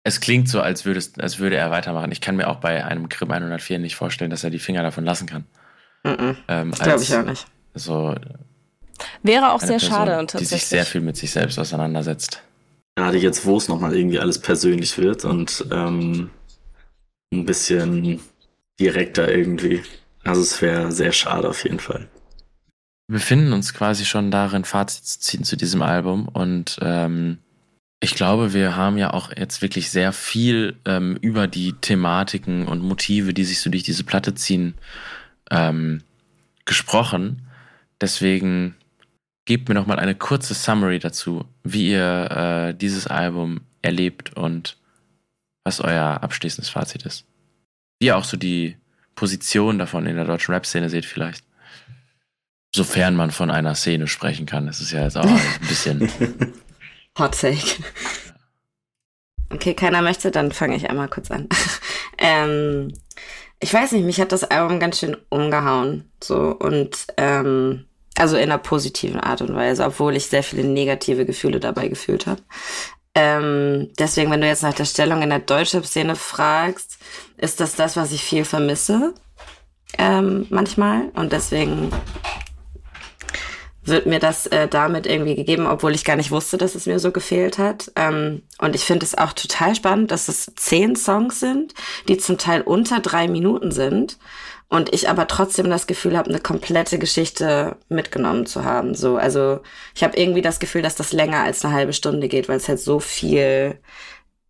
Es klingt so, als, würde es, als würde er weitermachen. Ich kann mir auch bei einem Grimm 104 nicht vorstellen, dass er die Finger davon lassen kann. Mhm. Ähm, Glaube ich auch nicht. So Wäre auch sehr Person, schade die tatsächlich. sich sehr viel mit sich selbst auseinandersetzt. Gerade jetzt, wo es nochmal irgendwie alles persönlich wird und ähm, ein bisschen direkter irgendwie. Also es wäre sehr schade auf jeden Fall. Wir befinden uns quasi schon darin, Fazit zu ziehen zu diesem Album und ähm, ich glaube, wir haben ja auch jetzt wirklich sehr viel ähm, über die Thematiken und Motive, die sich so durch diese Platte ziehen, ähm, gesprochen. Deswegen gebt mir noch mal eine kurze Summary dazu, wie ihr äh, dieses Album erlebt und was euer abschließendes Fazit ist. Wie ihr auch so die Position davon in der deutschen Rap-Szene seht vielleicht. Sofern man von einer Szene sprechen kann. Das ist ja jetzt auch ein [LAUGHS] bisschen. Hot Take. Okay, keiner möchte, dann fange ich einmal kurz an. [LAUGHS] ähm, ich weiß nicht, mich hat das Album ganz schön umgehauen. So und ähm, also in einer positiven Art und Weise, obwohl ich sehr viele negative Gefühle dabei gefühlt habe. Ähm, deswegen, wenn du jetzt nach der Stellung in der Deutschrap-Szene fragst, ist das das, was ich viel vermisse. Ähm, manchmal. Und deswegen wird mir das äh, damit irgendwie gegeben, obwohl ich gar nicht wusste, dass es mir so gefehlt hat. Ähm, und ich finde es auch total spannend, dass es zehn Songs sind, die zum Teil unter drei Minuten sind. Und ich aber trotzdem das Gefühl habe, eine komplette Geschichte mitgenommen zu haben. So, also ich habe irgendwie das Gefühl, dass das länger als eine halbe Stunde geht, weil es halt so viel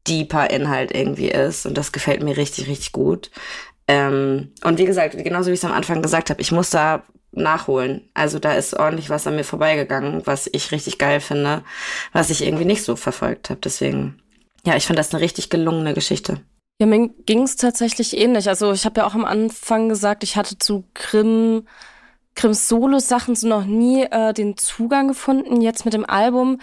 deeper Inhalt irgendwie ist. Und das gefällt mir richtig, richtig gut. Ähm, und wie gesagt, genauso wie ich es am Anfang gesagt habe, ich muss da nachholen. Also da ist ordentlich was an mir vorbeigegangen, was ich richtig geil finde, was ich irgendwie nicht so verfolgt habe. Deswegen, ja, ich fand das eine richtig gelungene Geschichte. Ja, mir ging es tatsächlich ähnlich. Also ich habe ja auch am Anfang gesagt, ich hatte zu Grimm, Grimms Solo-Sachen so noch nie äh, den Zugang gefunden. Jetzt mit dem Album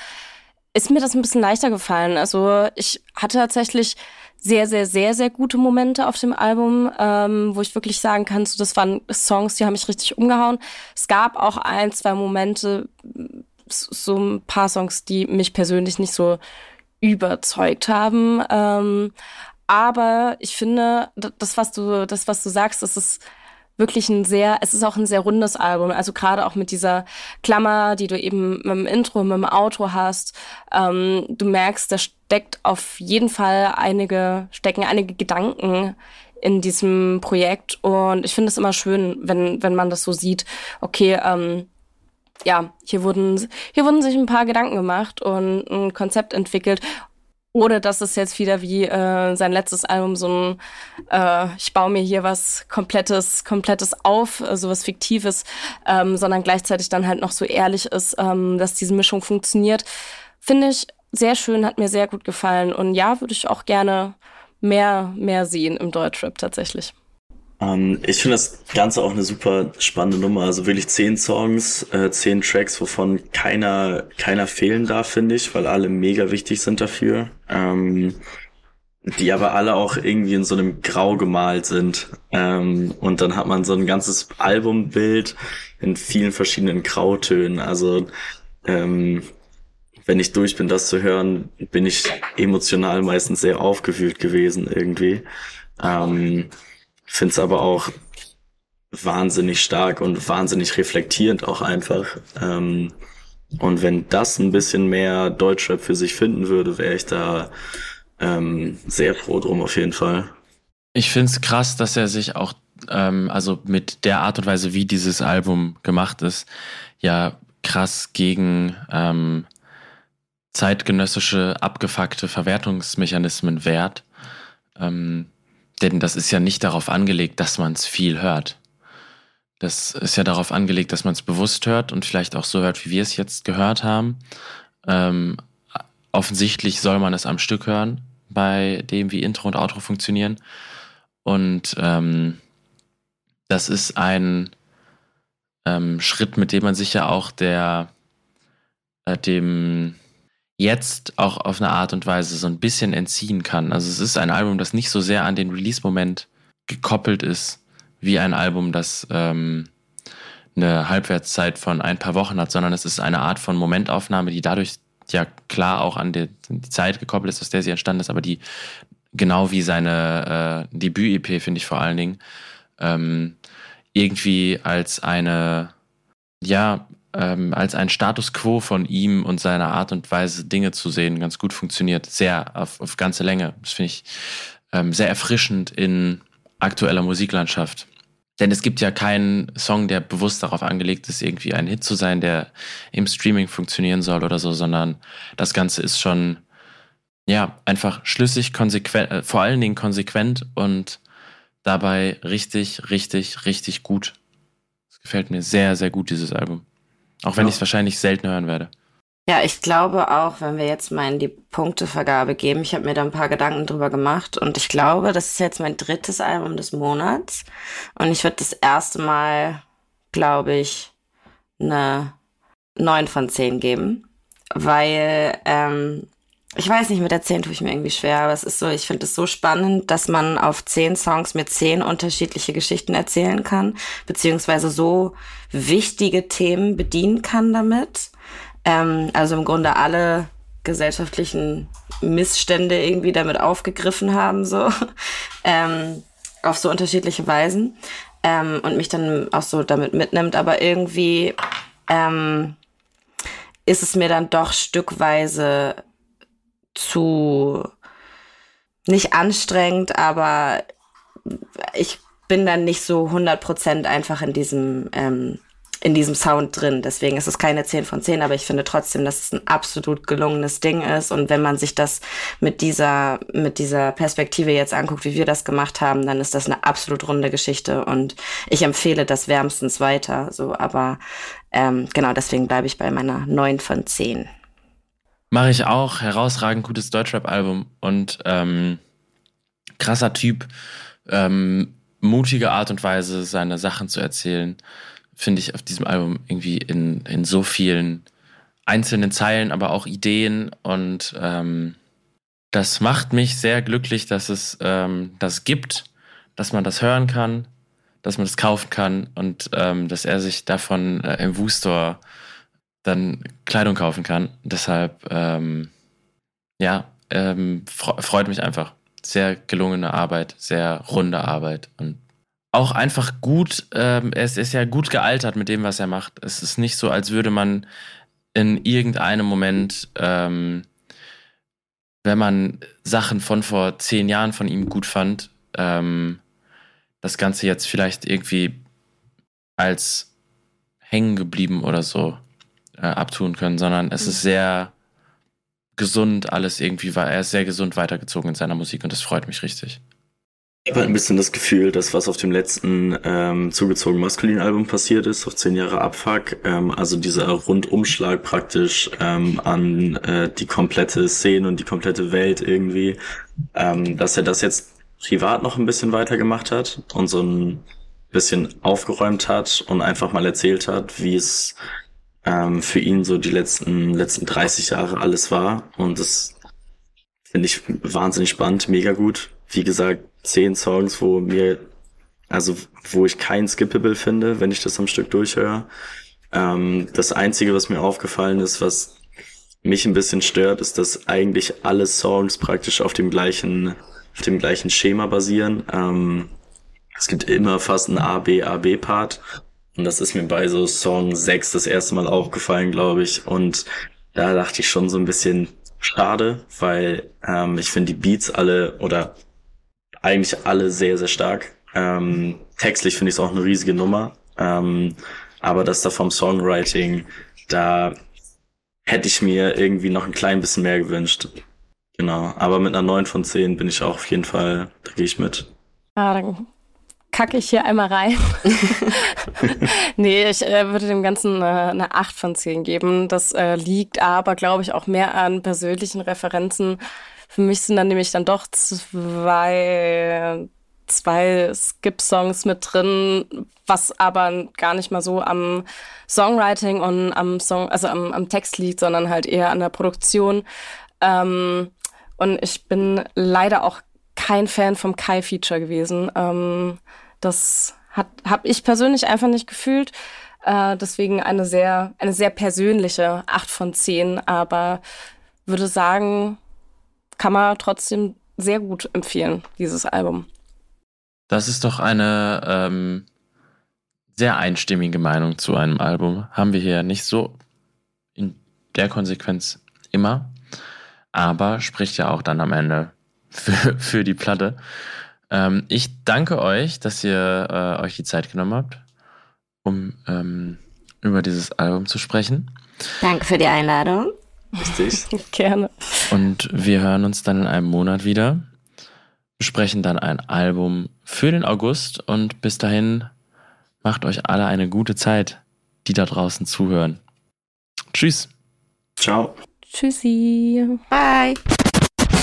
ist mir das ein bisschen leichter gefallen. Also ich hatte tatsächlich sehr, sehr, sehr, sehr gute Momente auf dem Album, ähm, wo ich wirklich sagen kann, so, das waren Songs, die haben mich richtig umgehauen. Es gab auch ein, zwei Momente, so ein paar Songs, die mich persönlich nicht so überzeugt haben. Ähm, aber ich finde, das, was du, das, was du sagst, das ist wirklich ein sehr, es ist auch ein sehr rundes Album. Also gerade auch mit dieser Klammer, die du eben mit dem Intro, mit dem Outro hast. Ähm, du merkst, da steckt auf jeden Fall einige, stecken einige Gedanken in diesem Projekt. Und ich finde es immer schön, wenn, wenn man das so sieht. Okay, ähm, ja, hier wurden, hier wurden sich ein paar Gedanken gemacht und ein Konzept entwickelt. Ohne dass es jetzt wieder wie äh, sein letztes Album so ein, äh, ich baue mir hier was komplettes, komplettes auf, äh, so was Fiktives, ähm, sondern gleichzeitig dann halt noch so ehrlich ist, ähm, dass diese Mischung funktioniert. Finde ich sehr schön, hat mir sehr gut gefallen. Und ja, würde ich auch gerne mehr, mehr sehen im Deutschrap tatsächlich. Ähm, ich finde das Ganze auch eine super spannende Nummer. Also wirklich zehn Songs, äh, zehn Tracks, wovon keiner, keiner fehlen darf, finde ich, weil alle mega wichtig sind dafür. Ähm, die aber alle auch irgendwie in so einem Grau gemalt sind. Ähm, und dann hat man so ein ganzes Albumbild in vielen verschiedenen Grautönen. Also ähm, wenn ich durch bin, das zu hören, bin ich emotional meistens sehr aufgewühlt gewesen irgendwie. Ähm, finde es aber auch wahnsinnig stark und wahnsinnig reflektierend auch einfach. Ähm, und wenn das ein bisschen mehr Deutschrap für sich finden würde, wäre ich da ähm, sehr froh drum auf jeden Fall. Ich finde es krass, dass er sich auch, ähm, also mit der Art und Weise, wie dieses Album gemacht ist, ja krass gegen ähm, zeitgenössische abgefuckte Verwertungsmechanismen wehrt. Ähm, denn das ist ja nicht darauf angelegt, dass man es viel hört. Das ist ja darauf angelegt, dass man es bewusst hört und vielleicht auch so hört, wie wir es jetzt gehört haben. Ähm, offensichtlich soll man es am Stück hören, bei dem, wie Intro und Outro funktionieren. Und ähm, das ist ein ähm, Schritt, mit dem man sich ja auch der, äh, dem jetzt auch auf eine Art und Weise so ein bisschen entziehen kann. Also es ist ein Album, das nicht so sehr an den Release-Moment gekoppelt ist, wie ein Album, das ähm, eine Halbwertszeit von ein paar Wochen hat, sondern es ist eine Art von Momentaufnahme, die dadurch ja klar auch an die, die Zeit gekoppelt ist, aus der sie entstanden ist, aber die genau wie seine äh, Debüt-EP, finde ich vor allen Dingen, ähm, irgendwie als eine, ja, ähm, als ein Status quo von ihm und seiner Art und Weise, Dinge zu sehen, ganz gut funktioniert. Sehr auf, auf ganze Länge. Das finde ich ähm, sehr erfrischend in aktueller Musiklandschaft. Denn es gibt ja keinen Song, der bewusst darauf angelegt ist, irgendwie ein Hit zu sein, der im Streaming funktionieren soll oder so, sondern das Ganze ist schon, ja, einfach schlüssig, konsequent, äh, vor allen Dingen konsequent und dabei richtig, richtig, richtig gut. Es gefällt mir sehr, sehr gut, dieses Album. Auch wenn ja. ich es wahrscheinlich selten hören werde. Ja, ich glaube auch, wenn wir jetzt mal in die Punktevergabe geben, ich habe mir da ein paar Gedanken drüber gemacht und ich glaube, das ist jetzt mein drittes Album des Monats und ich würde das erste Mal, glaube ich, eine 9 von 10 geben, weil ähm, ich weiß nicht, mit der 10 tue ich mir irgendwie schwer, aber es ist so, ich finde es so spannend, dass man auf 10 Songs mit 10 unterschiedliche Geschichten erzählen kann, beziehungsweise so wichtige Themen bedienen kann damit. Ähm, also im Grunde alle gesellschaftlichen Missstände irgendwie damit aufgegriffen haben, so, [LAUGHS] ähm, auf so unterschiedliche Weisen. Ähm, und mich dann auch so damit mitnimmt, aber irgendwie, ähm, ist es mir dann doch stückweise zu nicht anstrengend, aber ich bin dann nicht so 100% einfach in diesem, ähm, in diesem Sound drin. Deswegen ist es keine 10 von 10, aber ich finde trotzdem, dass es ein absolut gelungenes Ding ist. Und wenn man sich das mit dieser, mit dieser Perspektive jetzt anguckt, wie wir das gemacht haben, dann ist das eine absolut runde Geschichte. Und ich empfehle das wärmstens weiter. So, aber ähm, genau deswegen bleibe ich bei meiner 9 von 10. Mache ich auch. Herausragend gutes Deutschrap-Album und ähm, krasser Typ. Ähm, mutige Art und Weise, seine Sachen zu erzählen, finde ich auf diesem Album irgendwie in, in so vielen einzelnen Zeilen, aber auch Ideen und ähm, das macht mich sehr glücklich, dass es ähm, das gibt, dass man das hören kann, dass man das kaufen kann und ähm, dass er sich davon äh, im Woo-Store dann Kleidung kaufen kann. Deshalb, ähm, ja, ähm, freut mich einfach. Sehr gelungene Arbeit, sehr runde Arbeit und auch einfach gut, ähm, es ist ja gut gealtert mit dem, was er macht. Es ist nicht so, als würde man in irgendeinem Moment, ähm, wenn man Sachen von vor zehn Jahren von ihm gut fand, ähm, das Ganze jetzt vielleicht irgendwie als hängen geblieben oder so äh, abtun können, sondern es ist sehr gesund alles irgendwie, weil er ist sehr gesund weitergezogen in seiner Musik und das freut mich richtig. Ich habe halt ein bisschen das Gefühl, dass was auf dem letzten ähm, zugezogen maskulinen Album passiert ist, auf zehn Jahre Abfuck, ähm, also dieser Rundumschlag praktisch ähm, an äh, die komplette Szene und die komplette Welt irgendwie, ähm, dass er das jetzt privat noch ein bisschen weitergemacht hat und so ein bisschen aufgeräumt hat und einfach mal erzählt hat, wie es ähm, für ihn so die letzten letzten 30 Jahre alles war und das finde ich wahnsinnig spannend, mega gut. Wie gesagt, zehn Songs, wo mir, also wo ich kein Skippable finde, wenn ich das am Stück durchhöre. Ähm, das Einzige, was mir aufgefallen ist, was mich ein bisschen stört, ist, dass eigentlich alle Songs praktisch auf dem gleichen, auf dem gleichen Schema basieren. Ähm, es gibt immer fast einen A, B, A, B-Part. Und das ist mir bei so Song 6 das erste Mal aufgefallen, glaube ich. Und da dachte ich schon so ein bisschen schade, weil ähm, ich finde die Beats alle oder eigentlich alle sehr, sehr stark. Ähm, textlich finde ich es auch eine riesige Nummer. Ähm, aber das da vom Songwriting, da hätte ich mir irgendwie noch ein klein bisschen mehr gewünscht. Genau. Aber mit einer 9 von 10 bin ich auch auf jeden Fall, da gehe ich mit. Ah, dann kacke ich hier einmal rein. [LAUGHS] nee, ich äh, würde dem Ganzen äh, eine 8 von 10 geben. Das äh, liegt aber, glaube ich, auch mehr an persönlichen Referenzen für mich sind dann nämlich dann doch zwei, zwei Skip-Songs mit drin, was aber gar nicht mal so am Songwriting und am Song, also am, am Text liegt, sondern halt eher an der Produktion. Ähm, und ich bin leider auch kein Fan vom Kai-Feature gewesen. Ähm, das hat habe ich persönlich einfach nicht gefühlt. Äh, deswegen eine sehr, eine sehr persönliche 8 von 10, aber würde sagen, kann man trotzdem sehr gut empfehlen, dieses Album. Das ist doch eine ähm, sehr einstimmige Meinung zu einem Album. Haben wir hier nicht so in der Konsequenz immer, aber spricht ja auch dann am Ende für, für die Platte. Ähm, ich danke euch, dass ihr äh, euch die Zeit genommen habt, um ähm, über dieses Album zu sprechen. Danke für die Einladung. Richtig. [LAUGHS] Gerne. Und wir hören uns dann in einem Monat wieder, besprechen dann ein Album für den August und bis dahin macht euch alle eine gute Zeit, die da draußen zuhören. Tschüss. Ciao. Tschüssi. Bye.